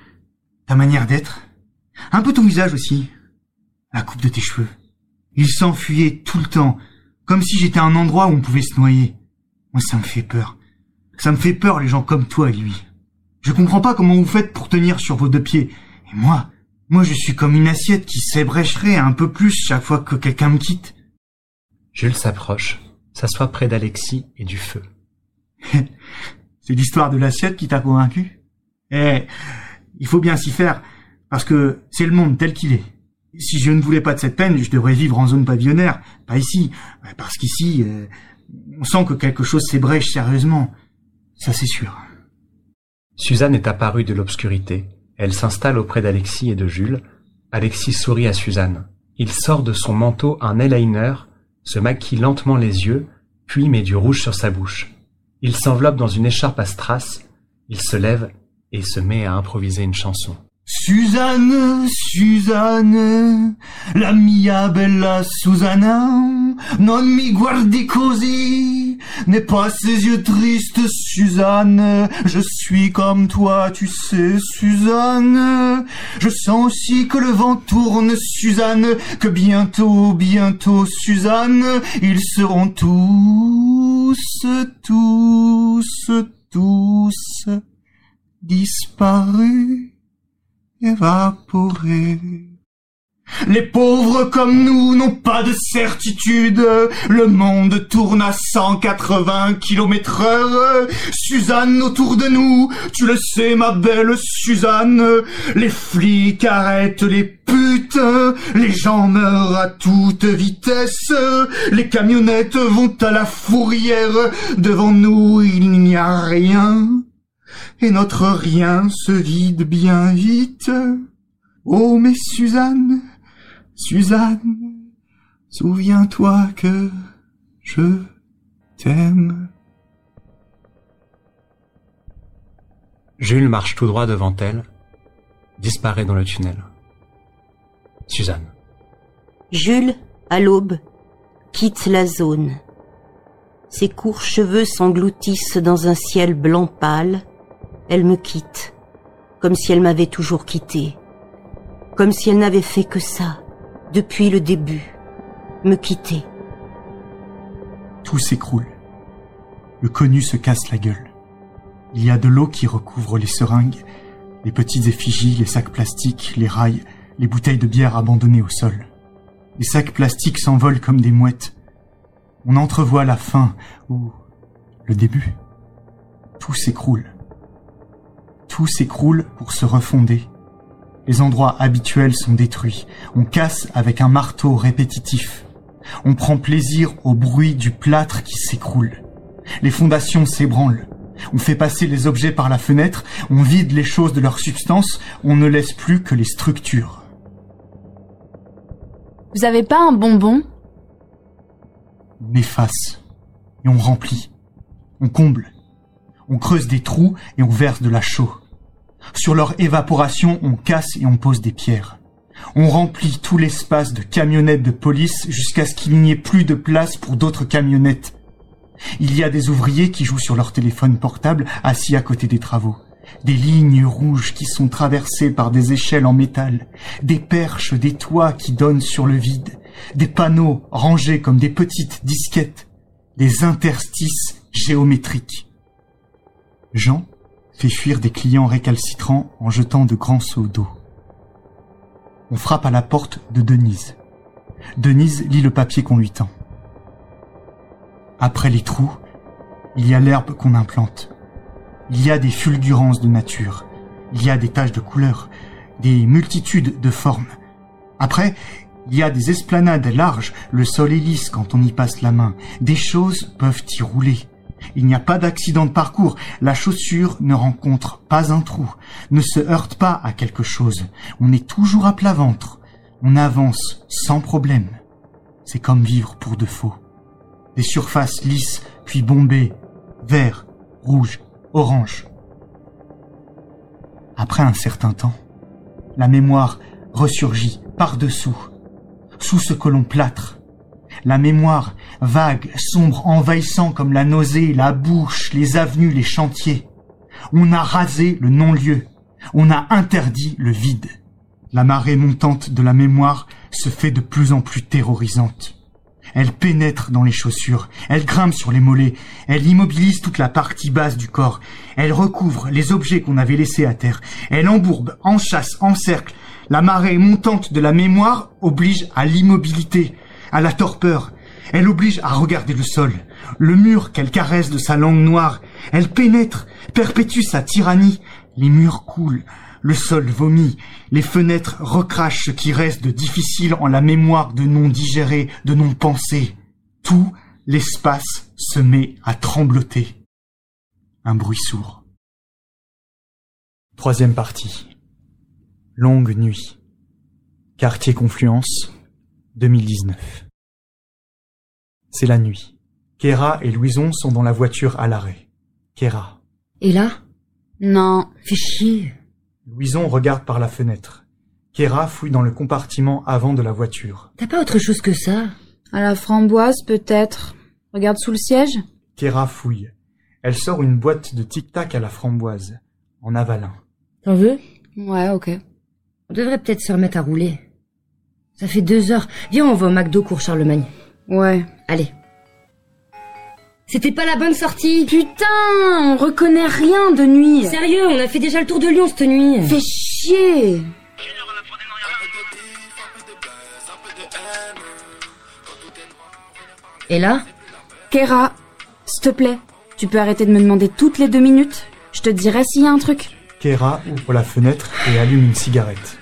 Ta manière d'être. Un peu ton visage aussi. La coupe de tes cheveux. Il s'enfuyait tout le temps. Comme si j'étais un endroit où on pouvait se noyer. Moi, ça me fait peur. Ça me fait peur, les gens comme toi et lui. Je comprends pas comment vous faites pour tenir sur vos deux pieds. Et moi, moi, je suis comme une assiette qui s'ébrécherait un peu plus chaque fois que quelqu'un me quitte. Jules s'approche, s'assoit près d'Alexis et du feu. [LAUGHS] C'est l'histoire de l'assiette qui t'a convaincu? Eh, il faut bien s'y faire, parce que c'est le monde tel qu'il est. Si je ne voulais pas de cette peine, je devrais vivre en zone pavillonnaire, pas ici, parce qu'ici, euh, on sent que quelque chose s'ébrèche sérieusement. Ça c'est sûr. Suzanne est apparue de l'obscurité. Elle s'installe auprès d'Alexis et de Jules. Alexis sourit à Suzanne. Il sort de son manteau un eyeliner, se maquille lentement les yeux, puis met du rouge sur sa bouche. Il s'enveloppe dans une écharpe à strass, il se lève et se met à improviser une chanson. Suzanne, Suzanne, la mia bella Susanna, non mi guardi così, n'aie pas ces yeux tristes, Suzanne, je suis comme toi, tu sais, Suzanne, je sens aussi que le vent tourne, Suzanne, que bientôt, bientôt, Suzanne, ils seront tous, tous, tous disparus évaporés. Les pauvres comme nous n'ont pas de certitude. Le monde tourne à 180 km heure. Suzanne autour de nous, tu le sais ma belle Suzanne. Les flics arrêtent les putes. Les gens meurent à toute vitesse. Les camionnettes vont à la fourrière. Devant nous, il n'y a rien et notre rien se vide bien vite. Oh, mais Suzanne, Suzanne, souviens-toi que je t'aime. Jules marche tout droit devant elle, disparaît dans le tunnel. Suzanne. Jules, à l'aube, quitte la zone. Ses courts cheveux s'engloutissent dans un ciel blanc pâle. Elle me quitte, comme si elle m'avait toujours quitté, comme si elle n'avait fait que ça, depuis le début, me quitter. Tout s'écroule. Le connu se casse la gueule. Il y a de l'eau qui recouvre les seringues, les petites effigies, les sacs plastiques, les rails, les bouteilles de bière abandonnées au sol. Les sacs plastiques s'envolent comme des mouettes. On entrevoit la fin ou le début. Tout s'écroule. Tout s'écroule pour se refonder. Les endroits habituels sont détruits. On casse avec un marteau répétitif. On prend plaisir au bruit du plâtre qui s'écroule. Les fondations s'ébranlent. On fait passer les objets par la fenêtre, on vide les choses de leur substance, on ne laisse plus que les structures. Vous avez pas un bonbon? On efface et on remplit. On comble. On creuse des trous et on verse de la chaux. Sur leur évaporation, on casse et on pose des pierres. On remplit tout l'espace de camionnettes de police jusqu'à ce qu'il n'y ait plus de place pour d'autres camionnettes. Il y a des ouvriers qui jouent sur leur téléphone portable assis à côté des travaux. Des lignes rouges qui sont traversées par des échelles en métal, des perches, des toits qui donnent sur le vide, des panneaux rangés comme des petites disquettes, des interstices géométriques. Jean fait fuir des clients récalcitrants en jetant de grands seaux d'eau. On frappe à la porte de Denise. Denise lit le papier qu'on lui tend. Après les trous, il y a l'herbe qu'on implante. Il y a des fulgurances de nature. Il y a des taches de couleurs, des multitudes de formes. Après, il y a des esplanades larges, le sol est lisse quand on y passe la main. Des choses peuvent y rouler. Il n'y a pas d'accident de parcours. La chaussure ne rencontre pas un trou, ne se heurte pas à quelque chose. On est toujours à plat ventre. On avance sans problème. C'est comme vivre pour de faux des surfaces lisses, puis bombées, vert, rouge, orange. Après un certain temps, la mémoire ressurgit par-dessous, sous ce que l'on plâtre. La mémoire, vague, sombre, envahissant comme la nausée, la bouche, les avenues, les chantiers. On a rasé le non-lieu, on a interdit le vide. La marée montante de la mémoire se fait de plus en plus terrorisante. Elle pénètre dans les chaussures, elle grimpe sur les mollets, elle immobilise toute la partie basse du corps, elle recouvre les objets qu'on avait laissés à terre, elle embourbe, enchasse, encercle. La marée montante de la mémoire oblige à l'immobilité, à la torpeur. Elle oblige à regarder le sol, le mur qu'elle caresse de sa langue noire. Elle pénètre, perpétue sa tyrannie. Les murs coulent, le sol vomit, les fenêtres recrachent ce qui reste de difficile en la mémoire de non digérés, de non pensés. Tout l'espace se met à trembloter. Un bruit sourd. Troisième partie. Longue nuit. Quartier Confluence, 2019. C'est la nuit. Kéra et Louison sont dans la voiture à l'arrêt. Kéra. Et là? Non. Fais chier. Louison regarde par la fenêtre. Kéra fouille dans le compartiment avant de la voiture. T'as pas autre chose que ça? À la framboise, peut-être. Regarde sous le siège. Kéra fouille. Elle sort une boîte de tic-tac à la framboise, en avalin. T'en veux? Ouais, ok. On devrait peut-être se remettre à rouler. Ça fait deux heures. Viens, on va au McDo cours Charlemagne. Ouais. Allez. C'était pas la bonne sortie Putain, on reconnaît rien de nuit. Sérieux, on a fait déjà le tour de Lyon cette nuit. Fais chier. Et là Kéra, s'il te plaît, tu peux arrêter de me demander toutes les deux minutes? Je te dirai s'il y a un truc. Kéra ouvre la fenêtre et allume une cigarette.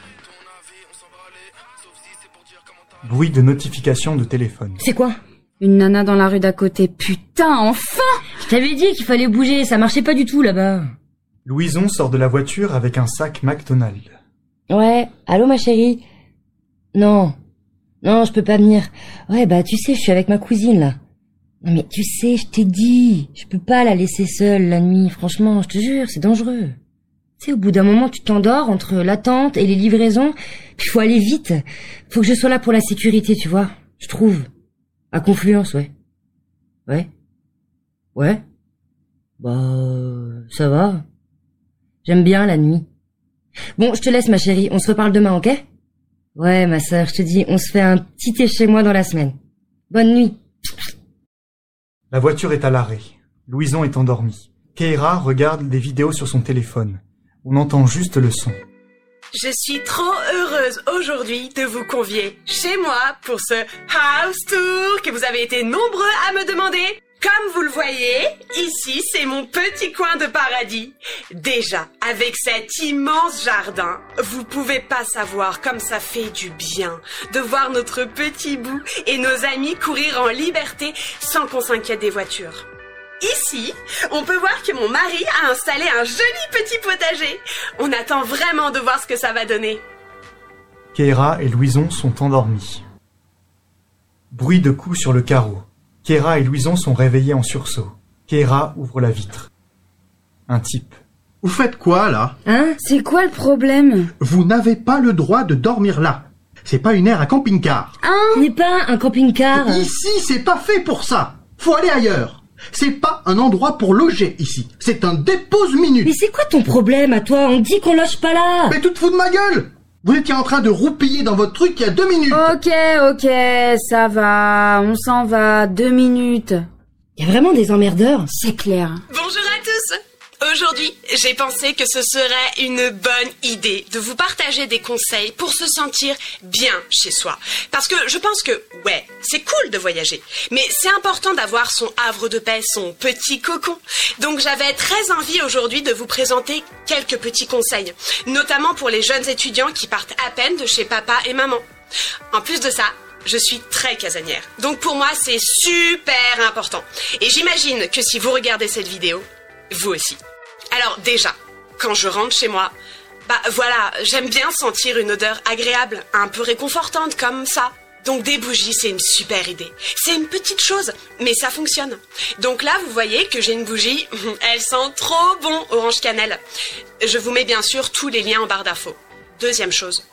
Bruit de notification de téléphone. C'est quoi? Une nana dans la rue d'à côté. Putain, enfin Je t'avais dit qu'il fallait bouger, ça marchait pas du tout là-bas. Louison sort de la voiture avec un sac McDonald's. Ouais, allô ma chérie? Non. Non, je peux pas venir. Ouais, bah tu sais, je suis avec ma cousine là. Non mais tu sais, je t'ai dit, je peux pas la laisser seule la nuit, franchement, je te jure, c'est dangereux. Tu sais, au bout d'un moment, tu t'endors entre l'attente et les livraisons. Puis faut aller vite. Faut que je sois là pour la sécurité, tu vois. Je trouve. À Confluence, ouais. Ouais. Ouais. Bah, ça va. J'aime bien la nuit. Bon, je te laisse, ma chérie. On se reparle demain, ok? Ouais, ma sœur, je te dis, on se fait un petit thé chez moi dans la semaine. Bonne nuit. La voiture est à l'arrêt. Louison est endormie. Keira regarde des vidéos sur son téléphone. On entend juste le son. Je suis trop heureuse aujourd'hui de vous convier chez moi pour ce house tour que vous avez été nombreux à me demander. Comme vous le voyez, ici c'est mon petit coin de paradis. Déjà, avec cet immense jardin, vous pouvez pas savoir comme ça fait du bien de voir notre petit bout et nos amis courir en liberté sans qu'on s'inquiète des voitures. Ici, on peut voir que mon mari a installé un joli petit potager. On attend vraiment de voir ce que ça va donner. Keira et Louison sont endormis. Bruit de coups sur le carreau. Keira et Louison sont réveillés en sursaut. Keira ouvre la vitre. Un type. Vous faites quoi là? Hein? C'est quoi le problème? Vous n'avez pas le droit de dormir là. C'est pas une aire à camping-car. Ce n'est pas un camping-car. Ici, c'est pas fait pour ça. Faut aller ailleurs. C'est pas un endroit pour loger ici. C'est un dépose-minute. Mais c'est quoi ton problème à toi On dit qu'on loge pas là. Mais tu te fous de ma gueule Vous étiez en train de roupiller dans votre truc il y a deux minutes. Ok, ok, ça va, on s'en va, deux minutes. Y a vraiment des emmerdeurs. C'est clair. Bonjour à tous Aujourd'hui, j'ai pensé que ce serait une bonne idée de vous partager des conseils pour se sentir bien chez soi. Parce que je pense que, ouais, c'est cool de voyager, mais c'est important d'avoir son havre de paix, son petit cocon. Donc j'avais très envie aujourd'hui de vous présenter quelques petits conseils, notamment pour les jeunes étudiants qui partent à peine de chez papa et maman. En plus de ça, je suis très casanière. Donc pour moi, c'est super important. Et j'imagine que si vous regardez cette vidéo, vous aussi. Alors déjà, quand je rentre chez moi, bah voilà, j'aime bien sentir une odeur agréable, un peu réconfortante comme ça. Donc des bougies, c'est une super idée. C'est une petite chose, mais ça fonctionne. Donc là, vous voyez que j'ai une bougie, [LAUGHS] elle sent trop bon orange cannelle. Je vous mets bien sûr tous les liens en barre d'infos. Deuxième chose,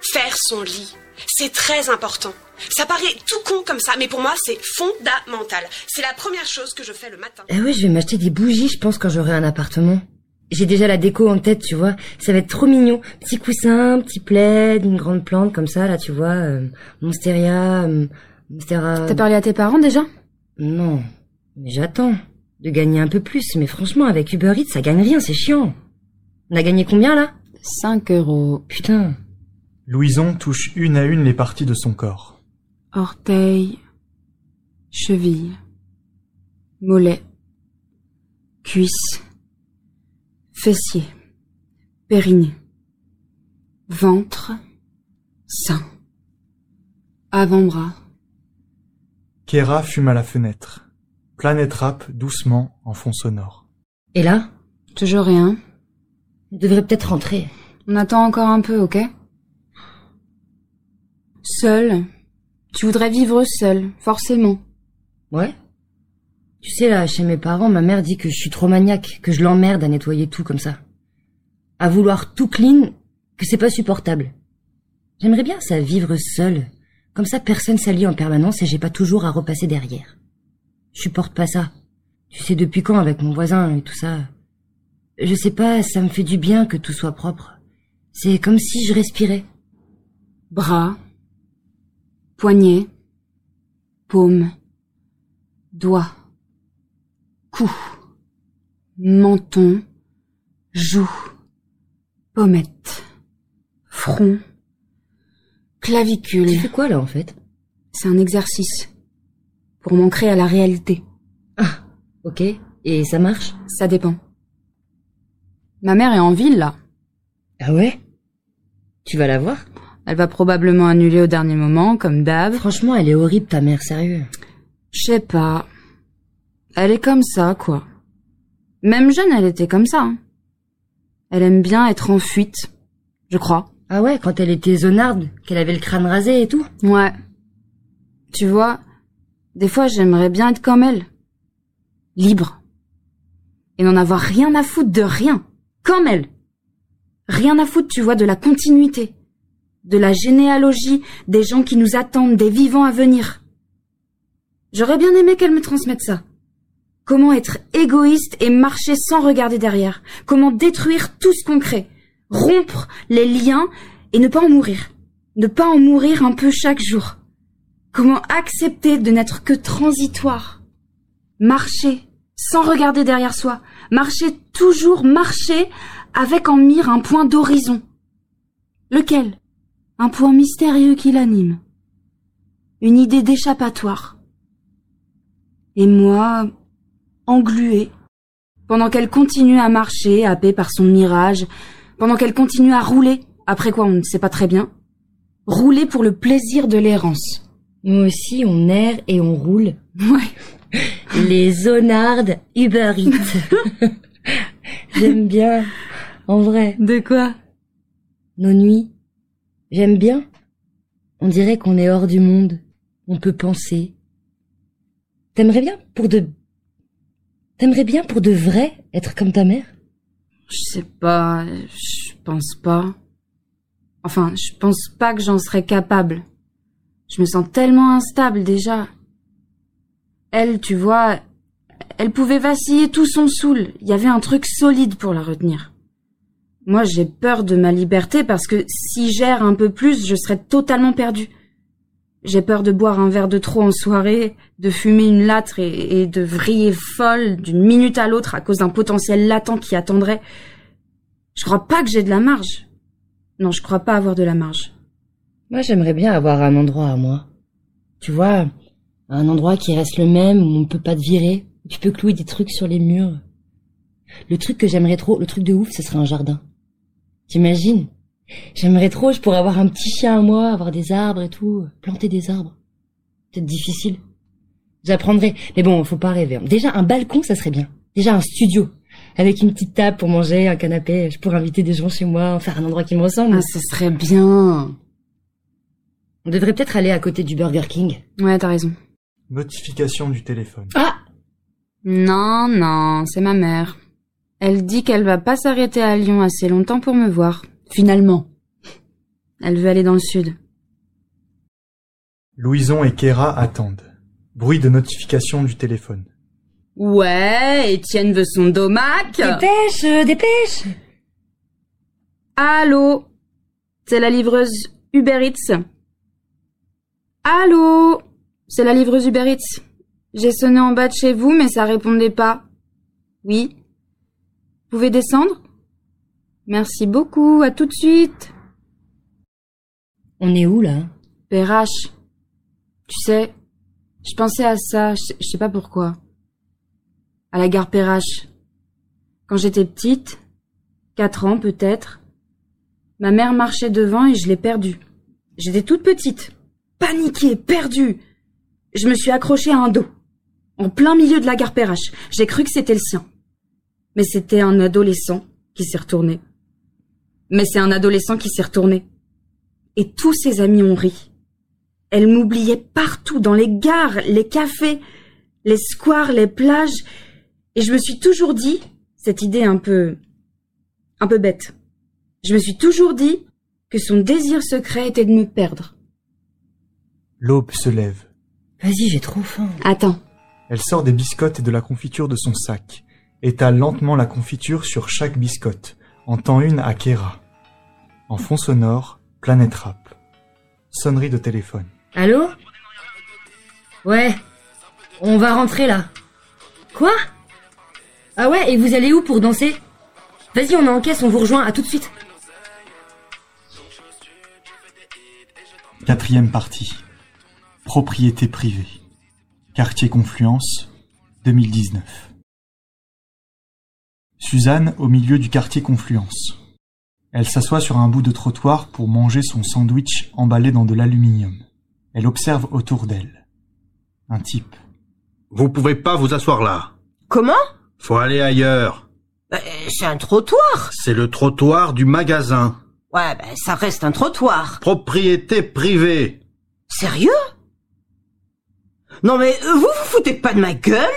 faire son lit. C'est très important. Ça paraît tout con comme ça, mais pour moi, c'est fondamental. C'est la première chose que je fais le matin. Eh ouais, je vais m'acheter des bougies, je pense, quand j'aurai un appartement. J'ai déjà la déco en tête, tu vois. Ça va être trop mignon. Petit coussin, petit plaid, une grande plante comme ça, là, tu vois. Euh, Monsteria, euh, Monstera... T'as parlé à tes parents déjà? Non, mais j'attends de gagner un peu plus. Mais franchement, avec Uber Eats, ça gagne rien, c'est chiant. On a gagné combien, là? 5 euros. Putain. Louison touche une à une les parties de son corps. Orteil, cheville, mollet, cuisse, fessier, périnée, ventre, sein, avant-bras. Keira fume à la fenêtre. Planète rap doucement en fond sonore. Et là? Toujours rien. On devrait peut-être rentrer. On attend encore un peu, ok? Seul. Tu voudrais vivre seul, forcément. Ouais. Tu sais, là, chez mes parents, ma mère dit que je suis trop maniaque, que je l'emmerde à nettoyer tout comme ça. À vouloir tout clean, que c'est pas supportable. J'aimerais bien ça, vivre seul. Comme ça, personne s'allie en permanence et j'ai pas toujours à repasser derrière. Je supporte pas ça. Tu sais depuis quand avec mon voisin et tout ça. Je sais pas, ça me fait du bien que tout soit propre. C'est comme si je respirais. Bras, poignet, paume, doigt, cou, menton, joue, pommette, front, clavicule. Tu fais quoi là en fait? C'est un exercice pour m'ancrer à la réalité. Ah, ok. Et ça marche? Ça dépend. Ma mère est en ville là. Ah ouais? Tu vas la voir? Elle va probablement annuler au dernier moment, comme d'hab. Franchement, elle est horrible ta mère, sérieux. Je sais pas. Elle est comme ça, quoi. Même jeune, elle était comme ça. hein. Elle aime bien être en fuite, je crois. Ah ouais, quand elle était zonarde, qu'elle avait le crâne rasé et tout Ouais. Tu vois, des fois j'aimerais bien être comme elle. Libre. Et n'en avoir rien à foutre de rien. Comme elle. Rien à foutre, tu vois, de la continuité, de la généalogie, des gens qui nous attendent, des vivants à venir. J'aurais bien aimé qu'elle me transmette ça. Comment être égoïste et marcher sans regarder derrière? Comment détruire tout ce qu'on crée? Rompre les liens et ne pas en mourir. Ne pas en mourir un peu chaque jour. Comment accepter de n'être que transitoire? Marcher sans regarder derrière soi. Marcher toujours, marcher avec en mire un point d'horizon. Lequel? Un point mystérieux qui l'anime. Une idée d'échappatoire. Et moi, engluée, pendant qu'elle continue à marcher, happée par son mirage, pendant qu'elle continue à rouler, après quoi on ne sait pas très bien, rouler pour le plaisir de l'errance. Nous aussi, on erre et on roule. Ouais. [LAUGHS] Les zonardes Uber. [LAUGHS] J'aime bien. En vrai. De quoi? Nos nuits. J'aime bien. On dirait qu'on est hors du monde. On peut penser. T'aimerais bien pour de... T'aimerais bien pour de vrai être comme ta mère? Je sais pas, je pense pas. Enfin, je pense pas que j'en serais capable. Je me sens tellement instable déjà. Elle, tu vois, elle pouvait vaciller tout son saoul. Il y avait un truc solide pour la retenir. Moi, j'ai peur de ma liberté parce que si j'erre un peu plus, je serais totalement perdue. J'ai peur de boire un verre de trop en soirée, de fumer une lâtre et, de vriller folle d'une minute à l'autre à cause d'un potentiel latent qui attendrait. Je crois pas que j'ai de la marge. Non, je crois pas avoir de la marge. Moi, j'aimerais bien avoir un endroit à moi. Tu vois, un endroit qui reste le même, où on peut pas te virer, où tu peux clouer des trucs sur les murs. Le truc que j'aimerais trop, le truc de ouf, ce serait un jardin. T'imagines? J'aimerais trop, je pourrais avoir un petit chien à moi, avoir des arbres et tout, planter des arbres. Peut-être difficile. J'apprendrai. Mais bon, faut pas rêver. Déjà, un balcon, ça serait bien. Déjà, un studio. Avec une petite table pour manger, un canapé, je pourrais inviter des gens chez moi, faire un endroit qui me ressemble. Ah, ce serait bien. On devrait peut-être aller à côté du Burger King. Ouais, t'as raison. Notification du téléphone. Ah Non, non, c'est ma mère. Elle dit qu'elle va pas s'arrêter à Lyon assez longtemps pour me voir. Finalement. Elle veut aller dans le sud. Louison et Kéra attendent. Bruit de notification du téléphone. Ouais, Étienne veut son domac. Dépêche, euh, dépêche Allô? C'est la livreuse Uber Eats. Allô? C'est la livreuse Uber Eats. J'ai sonné en bas de chez vous, mais ça répondait pas. Oui Vous pouvez descendre? Merci beaucoup, à tout de suite. On est où, là? PRH. Tu sais, je pensais à ça, je je sais pas pourquoi. À la gare Perrache. Quand j'étais petite, quatre ans peut-être, ma mère marchait devant et je l'ai perdue. J'étais toute petite, paniquée, perdue. Je me suis accrochée à un dos, en plein milieu de la gare Perrache. J'ai cru que c'était le sien. Mais c'était un adolescent qui s'est retourné. Mais c'est un adolescent qui s'est retourné. Et tous ses amis ont ri. Elle m'oubliait partout, dans les gares, les cafés, les squares, les plages, et je me suis toujours dit, cette idée un peu, un peu bête, je me suis toujours dit que son désir secret était de me perdre. L'aube se lève. Vas-y, j'ai trop faim. Attends, Elle sort des biscottes et de la confiture de son sac, étale lentement la confiture sur chaque biscotte, en tend une à Kéra. En fond sonore, Planète Rap. Sonnerie de téléphone. Allô? Ouais. On va rentrer, là. Quoi? Ah ouais, et vous allez où pour danser? Vas-y, on est en caisse, on vous rejoint, à tout de suite. Quatrième partie. Propriété privée. Quartier Confluence, 2019. Suzanne au milieu du quartier Confluence. Elle s'assoit sur un bout de trottoir pour manger son sandwich emballé dans de l'aluminium. Elle observe autour d'elle. Un type. Vous pouvez pas vous asseoir là. Comment? Faut aller ailleurs. Bah, C'est un trottoir. C'est le trottoir du magasin. Ouais, bah, ça reste un trottoir. Propriété privée. Sérieux? Non mais euh, vous vous foutez pas de ma gueule?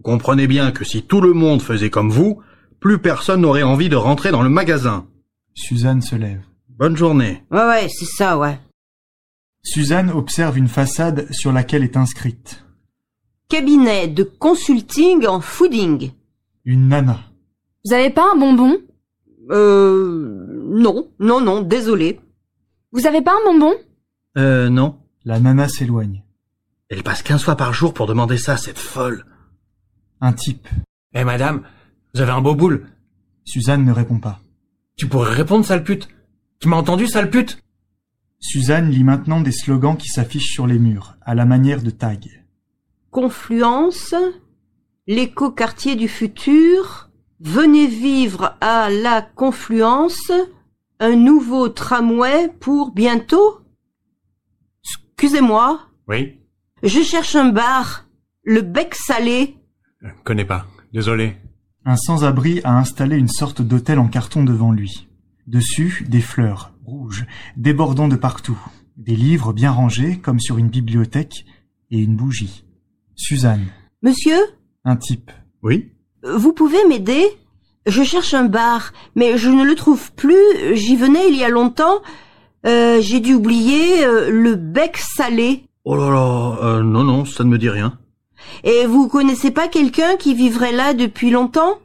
Vous comprenez bien que si tout le monde faisait comme vous, plus personne n'aurait envie de rentrer dans le magasin. Suzanne se lève. Bonne journée. Ouais, ouais, c'est ça, ouais. Suzanne observe une façade sur laquelle est inscrite Cabinet de consulting en fooding. une nana. Vous avez pas un bonbon? Euh, non, non, non, désolé. Vous avez pas un bonbon? Euh, non. La nana s'éloigne. Elle passe 15 fois par jour pour demander ça, cette folle. Un type. Eh madame, vous avez un beau boule. Suzanne ne répond pas. Tu pourrais répondre, sale pute. Tu m'as entendu, sale pute Suzanne lit maintenant des slogans qui s'affichent sur les murs, à la manière de tags. Confluence, l'écoquartier du futur, venez vivre à la Confluence, un nouveau tramway pour bientôt. Excusez-moi, Oui je cherche un bar, le bec salé. Je connais pas. Désolé. Un sans-abri a installé une sorte d'hôtel en carton devant lui. Dessus, des fleurs, rouges, débordant de partout. Des livres bien rangés, comme sur une bibliothèque, et une bougie. Suzanne. Monsieur, Un type. Oui? Vous pouvez m'aider? Je cherche un bar, mais je ne le trouve plus. J'y venais il y a longtemps. Euh, J'ai dû oublier euh, le bec salé. Oh là là, euh, non, non, ça ne me dit rien. Et vous connaissez pas quelqu'un qui vivrait là depuis longtemps?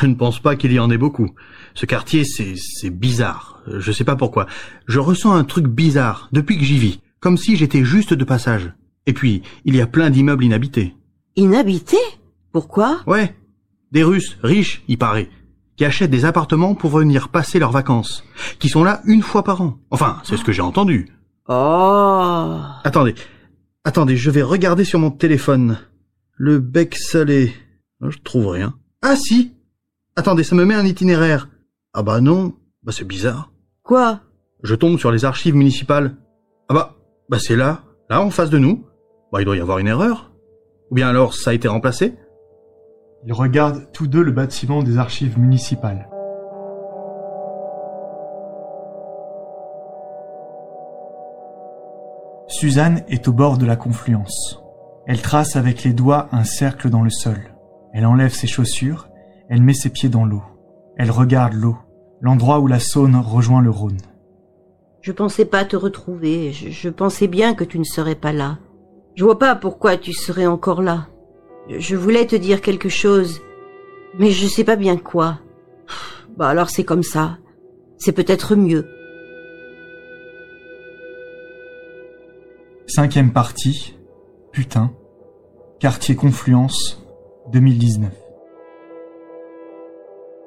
Je ne pense pas qu'il y en ait beaucoup. Ce quartier, c'est, c'est bizarre. Je sais pas pourquoi. Je ressens un truc bizarre depuis que j'y vis. Comme si j'étais juste de passage. Et puis, il y a plein d'immeubles inhabités. Inhabité Pourquoi? Ouais. Des Russes, riches, il paraît. Qui achètent des appartements pour venir passer leurs vacances. Qui sont là une fois par an. Enfin, c'est ce que j'ai entendu. Oh Attendez. Attendez, je vais regarder sur mon téléphone. Le bec salé. Je trouve rien. Ah si Attendez, ça me met un itinéraire. Ah bah non. Bah c'est bizarre. Quoi? Je tombe sur les archives municipales. Ah bah, bah c'est là, là en face de nous. Bah il doit y avoir une erreur. Ou bien alors ça a été remplacé Ils regardent tous deux le bâtiment des archives municipales. Suzanne est au bord de la confluence. Elle trace avec les doigts un cercle dans le sol. Elle enlève ses chaussures, elle met ses pieds dans l'eau. Elle regarde l'eau, l'endroit où la Saône rejoint le Rhône. Je pensais pas te retrouver. Je, pensais bien que tu ne serais pas là. Je vois pas pourquoi tu serais encore là. Je voulais te dire quelque chose, mais je sais pas bien quoi. Bah alors c'est comme ça. C'est peut-être mieux. Cinquième partie, Putain, quartier Confluence, 2019.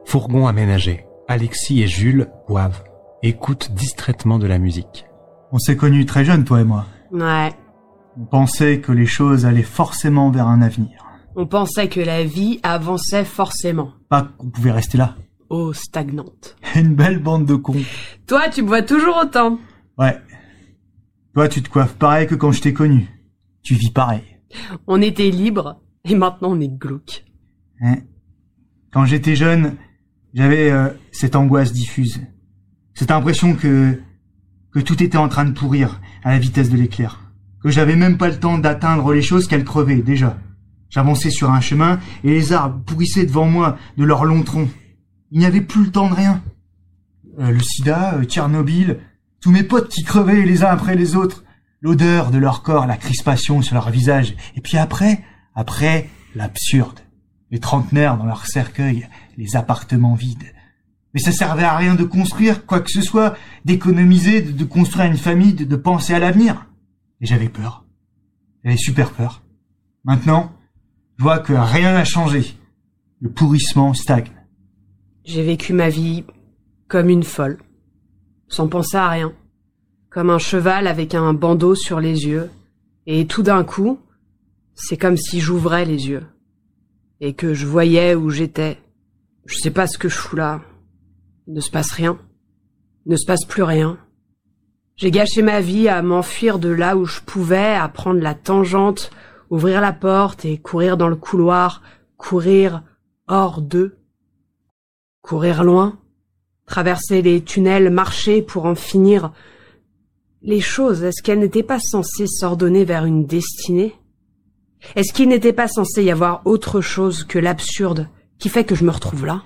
Fourgon aménagé. Alexis et Jules boivent, écoutent distraitement de la musique. On s'est connus très jeunes, toi et moi. Ouais. On pensait que les choses allaient forcément vers un avenir. On pensait que la vie avançait forcément. Pas qu'on pouvait rester là. Oh, stagnante. [LAUGHS] Une belle bande de cons. Toi, tu bois toujours autant. Ouais. Toi, tu te coiffes pareil que quand je t'ai connu. Tu vis pareil. On était libres, et maintenant on est glauque. Hein? Quand j'étais jeune, j'avais euh, cette angoisse diffuse. Cette impression que que tout était en train de pourrir à la vitesse de l'éclair. Que j'avais même pas le temps d'atteindre les choses qu'elles crevaient déjà. J'avançais sur un chemin et les arbres pourrissaient devant moi de leurs longs troncs. Il n'y avait plus le temps de rien. Euh, le sida, euh, Tchernobyl, tous mes potes qui crevaient les uns après les autres, l'odeur de leur corps, la crispation sur leur visage, et puis après, après, l'absurde. Les trentenaires dans leur cercueil, les appartements vides. Mais ça servait à rien de construire quoi que ce soit, d'économiser, de, construire une famille, de, de penser à l'avenir. Et j'avais peur. J'avais super peur. Maintenant, je vois que rien n'a changé. Le pourrissement stagne. J'ai vécu ma vie comme une folle, sans penser à rien, comme un cheval avec un bandeau sur les yeux, et tout d'un coup, c'est comme si j'ouvrais les yeux, et que je voyais où j'étais. Je sais pas ce que je fous là. Il ne se passe rien. Ne se passe plus rien. J'ai gâché ma vie à m'enfuir de là où je pouvais, à prendre la tangente, ouvrir la porte et courir dans le couloir, courir hors d'eux. Courir loin, traverser les tunnels, marcher pour en finir. Les choses, est-ce qu'elles n'étaient pas censées s'ordonner vers une destinée? Est-ce qu'il n'était pas censé y avoir autre chose que l'absurde qui fait que je me retrouve là?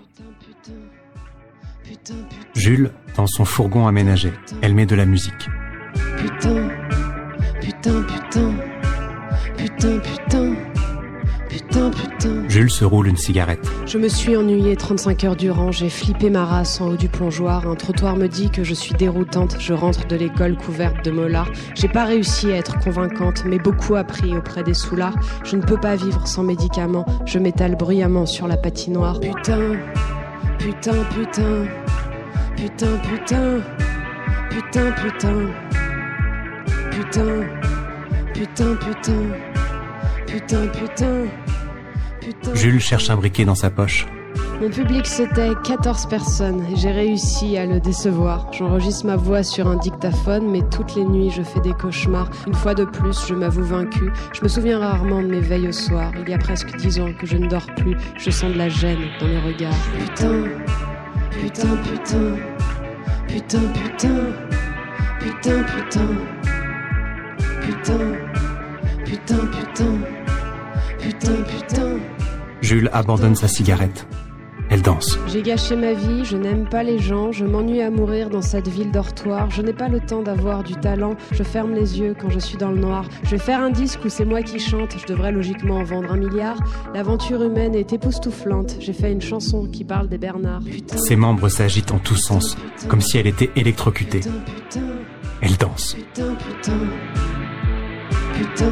Jules, dans son fourgon aménagé, elle met de la musique. Putain, putain, putain, putain, putain, putain, putain. Jules se roule une cigarette. Je me suis ennuyée 35 heures durant, j'ai flippé ma race en haut du plongeoir. Un trottoir me dit que je suis déroutante, je rentre de l'école couverte de molars. J'ai pas réussi à être convaincante, mais beaucoup appris auprès des soulards. Je ne peux pas vivre sans médicaments, je m'étale bruyamment sur la patinoire. Putain, putain, putain, putain, putain, putain, putain, putain, putain, putain, putain, Putain, putain, putain. Jules cherche un briquet dans sa poche. Mon public, c'était 14 personnes et j'ai réussi à le décevoir. J'enregistre ma voix sur un dictaphone, mais toutes les nuits, je fais des cauchemars. Une fois de plus, je m'avoue vaincu. Je me souviens rarement de mes veilles au soir. Il y a presque 10 ans que je ne dors plus. Je sens de la gêne dans mes regards. Putain, putain, putain, putain, putain, putain, putain. putain putain, putain, putain. Jules abandonne sa cigarette. Elle danse. J'ai gâché ma vie, je n'aime pas les gens, je m'ennuie à mourir dans cette ville dortoir, je n'ai pas le temps d'avoir du talent, je ferme les yeux quand je suis dans le noir. Je vais faire un disque où c'est moi qui chante, je devrais logiquement en vendre un milliard. L'aventure humaine est époustouflante, j'ai fait une chanson qui parle des Bernards. Putain, Ses membres s'agitent en tous sens, comme si elle était électrocutée. putain, putain, Elle danse. putain, putain,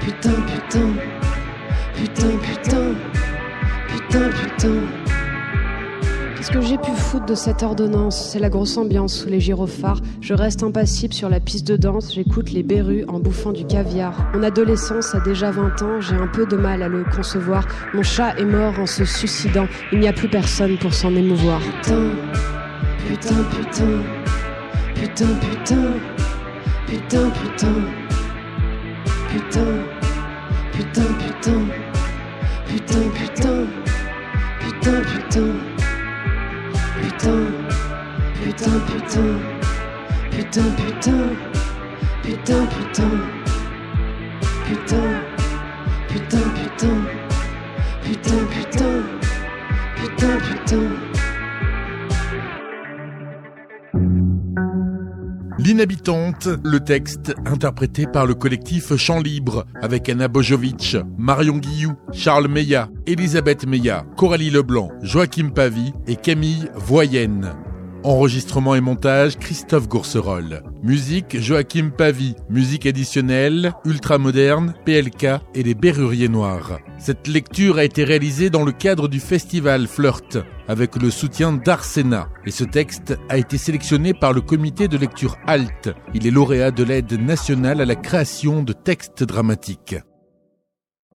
putain, putain, putain, putain, putain, putain. Qu'est-ce que j'ai pu foutre de cette ordonnance C'est la grosse ambiance sous les gyrophares. Je reste impassible sur la piste de danse, j'écoute les berrues en bouffant du caviar. Mon adolescence a déjà 20 ans, j'ai un peu de mal à le concevoir. Mon chat est mort en se suicidant, il n'y a plus personne pour s'en émouvoir. Putain, putain, putain, putain, putain, putain, putain, putain, putain, putain, putain, putain, putain, putain. Putain, putain, putain, putain, putain, putain, putain, putain, putain, putain, putain, putain, putain, putain. L'inhabitante, le texte interprété par le collectif Chant Libre avec Anna Bojovic, Marion Guillou, Charles Meillat, Elisabeth Meillat, Coralie Leblanc, Joachim Pavie et Camille Voyenne. Enregistrement et montage Christophe Gourcerol. Musique Joachim Pavie. Musique additionnelle Ultra Moderne, PLK et les Berruriers Noirs. Cette lecture a été réalisée dans le cadre du festival Flirt avec le soutien d'Arsena et ce texte a été sélectionné par le comité de lecture ALT. Il est lauréat de l'aide nationale à la création de textes dramatiques.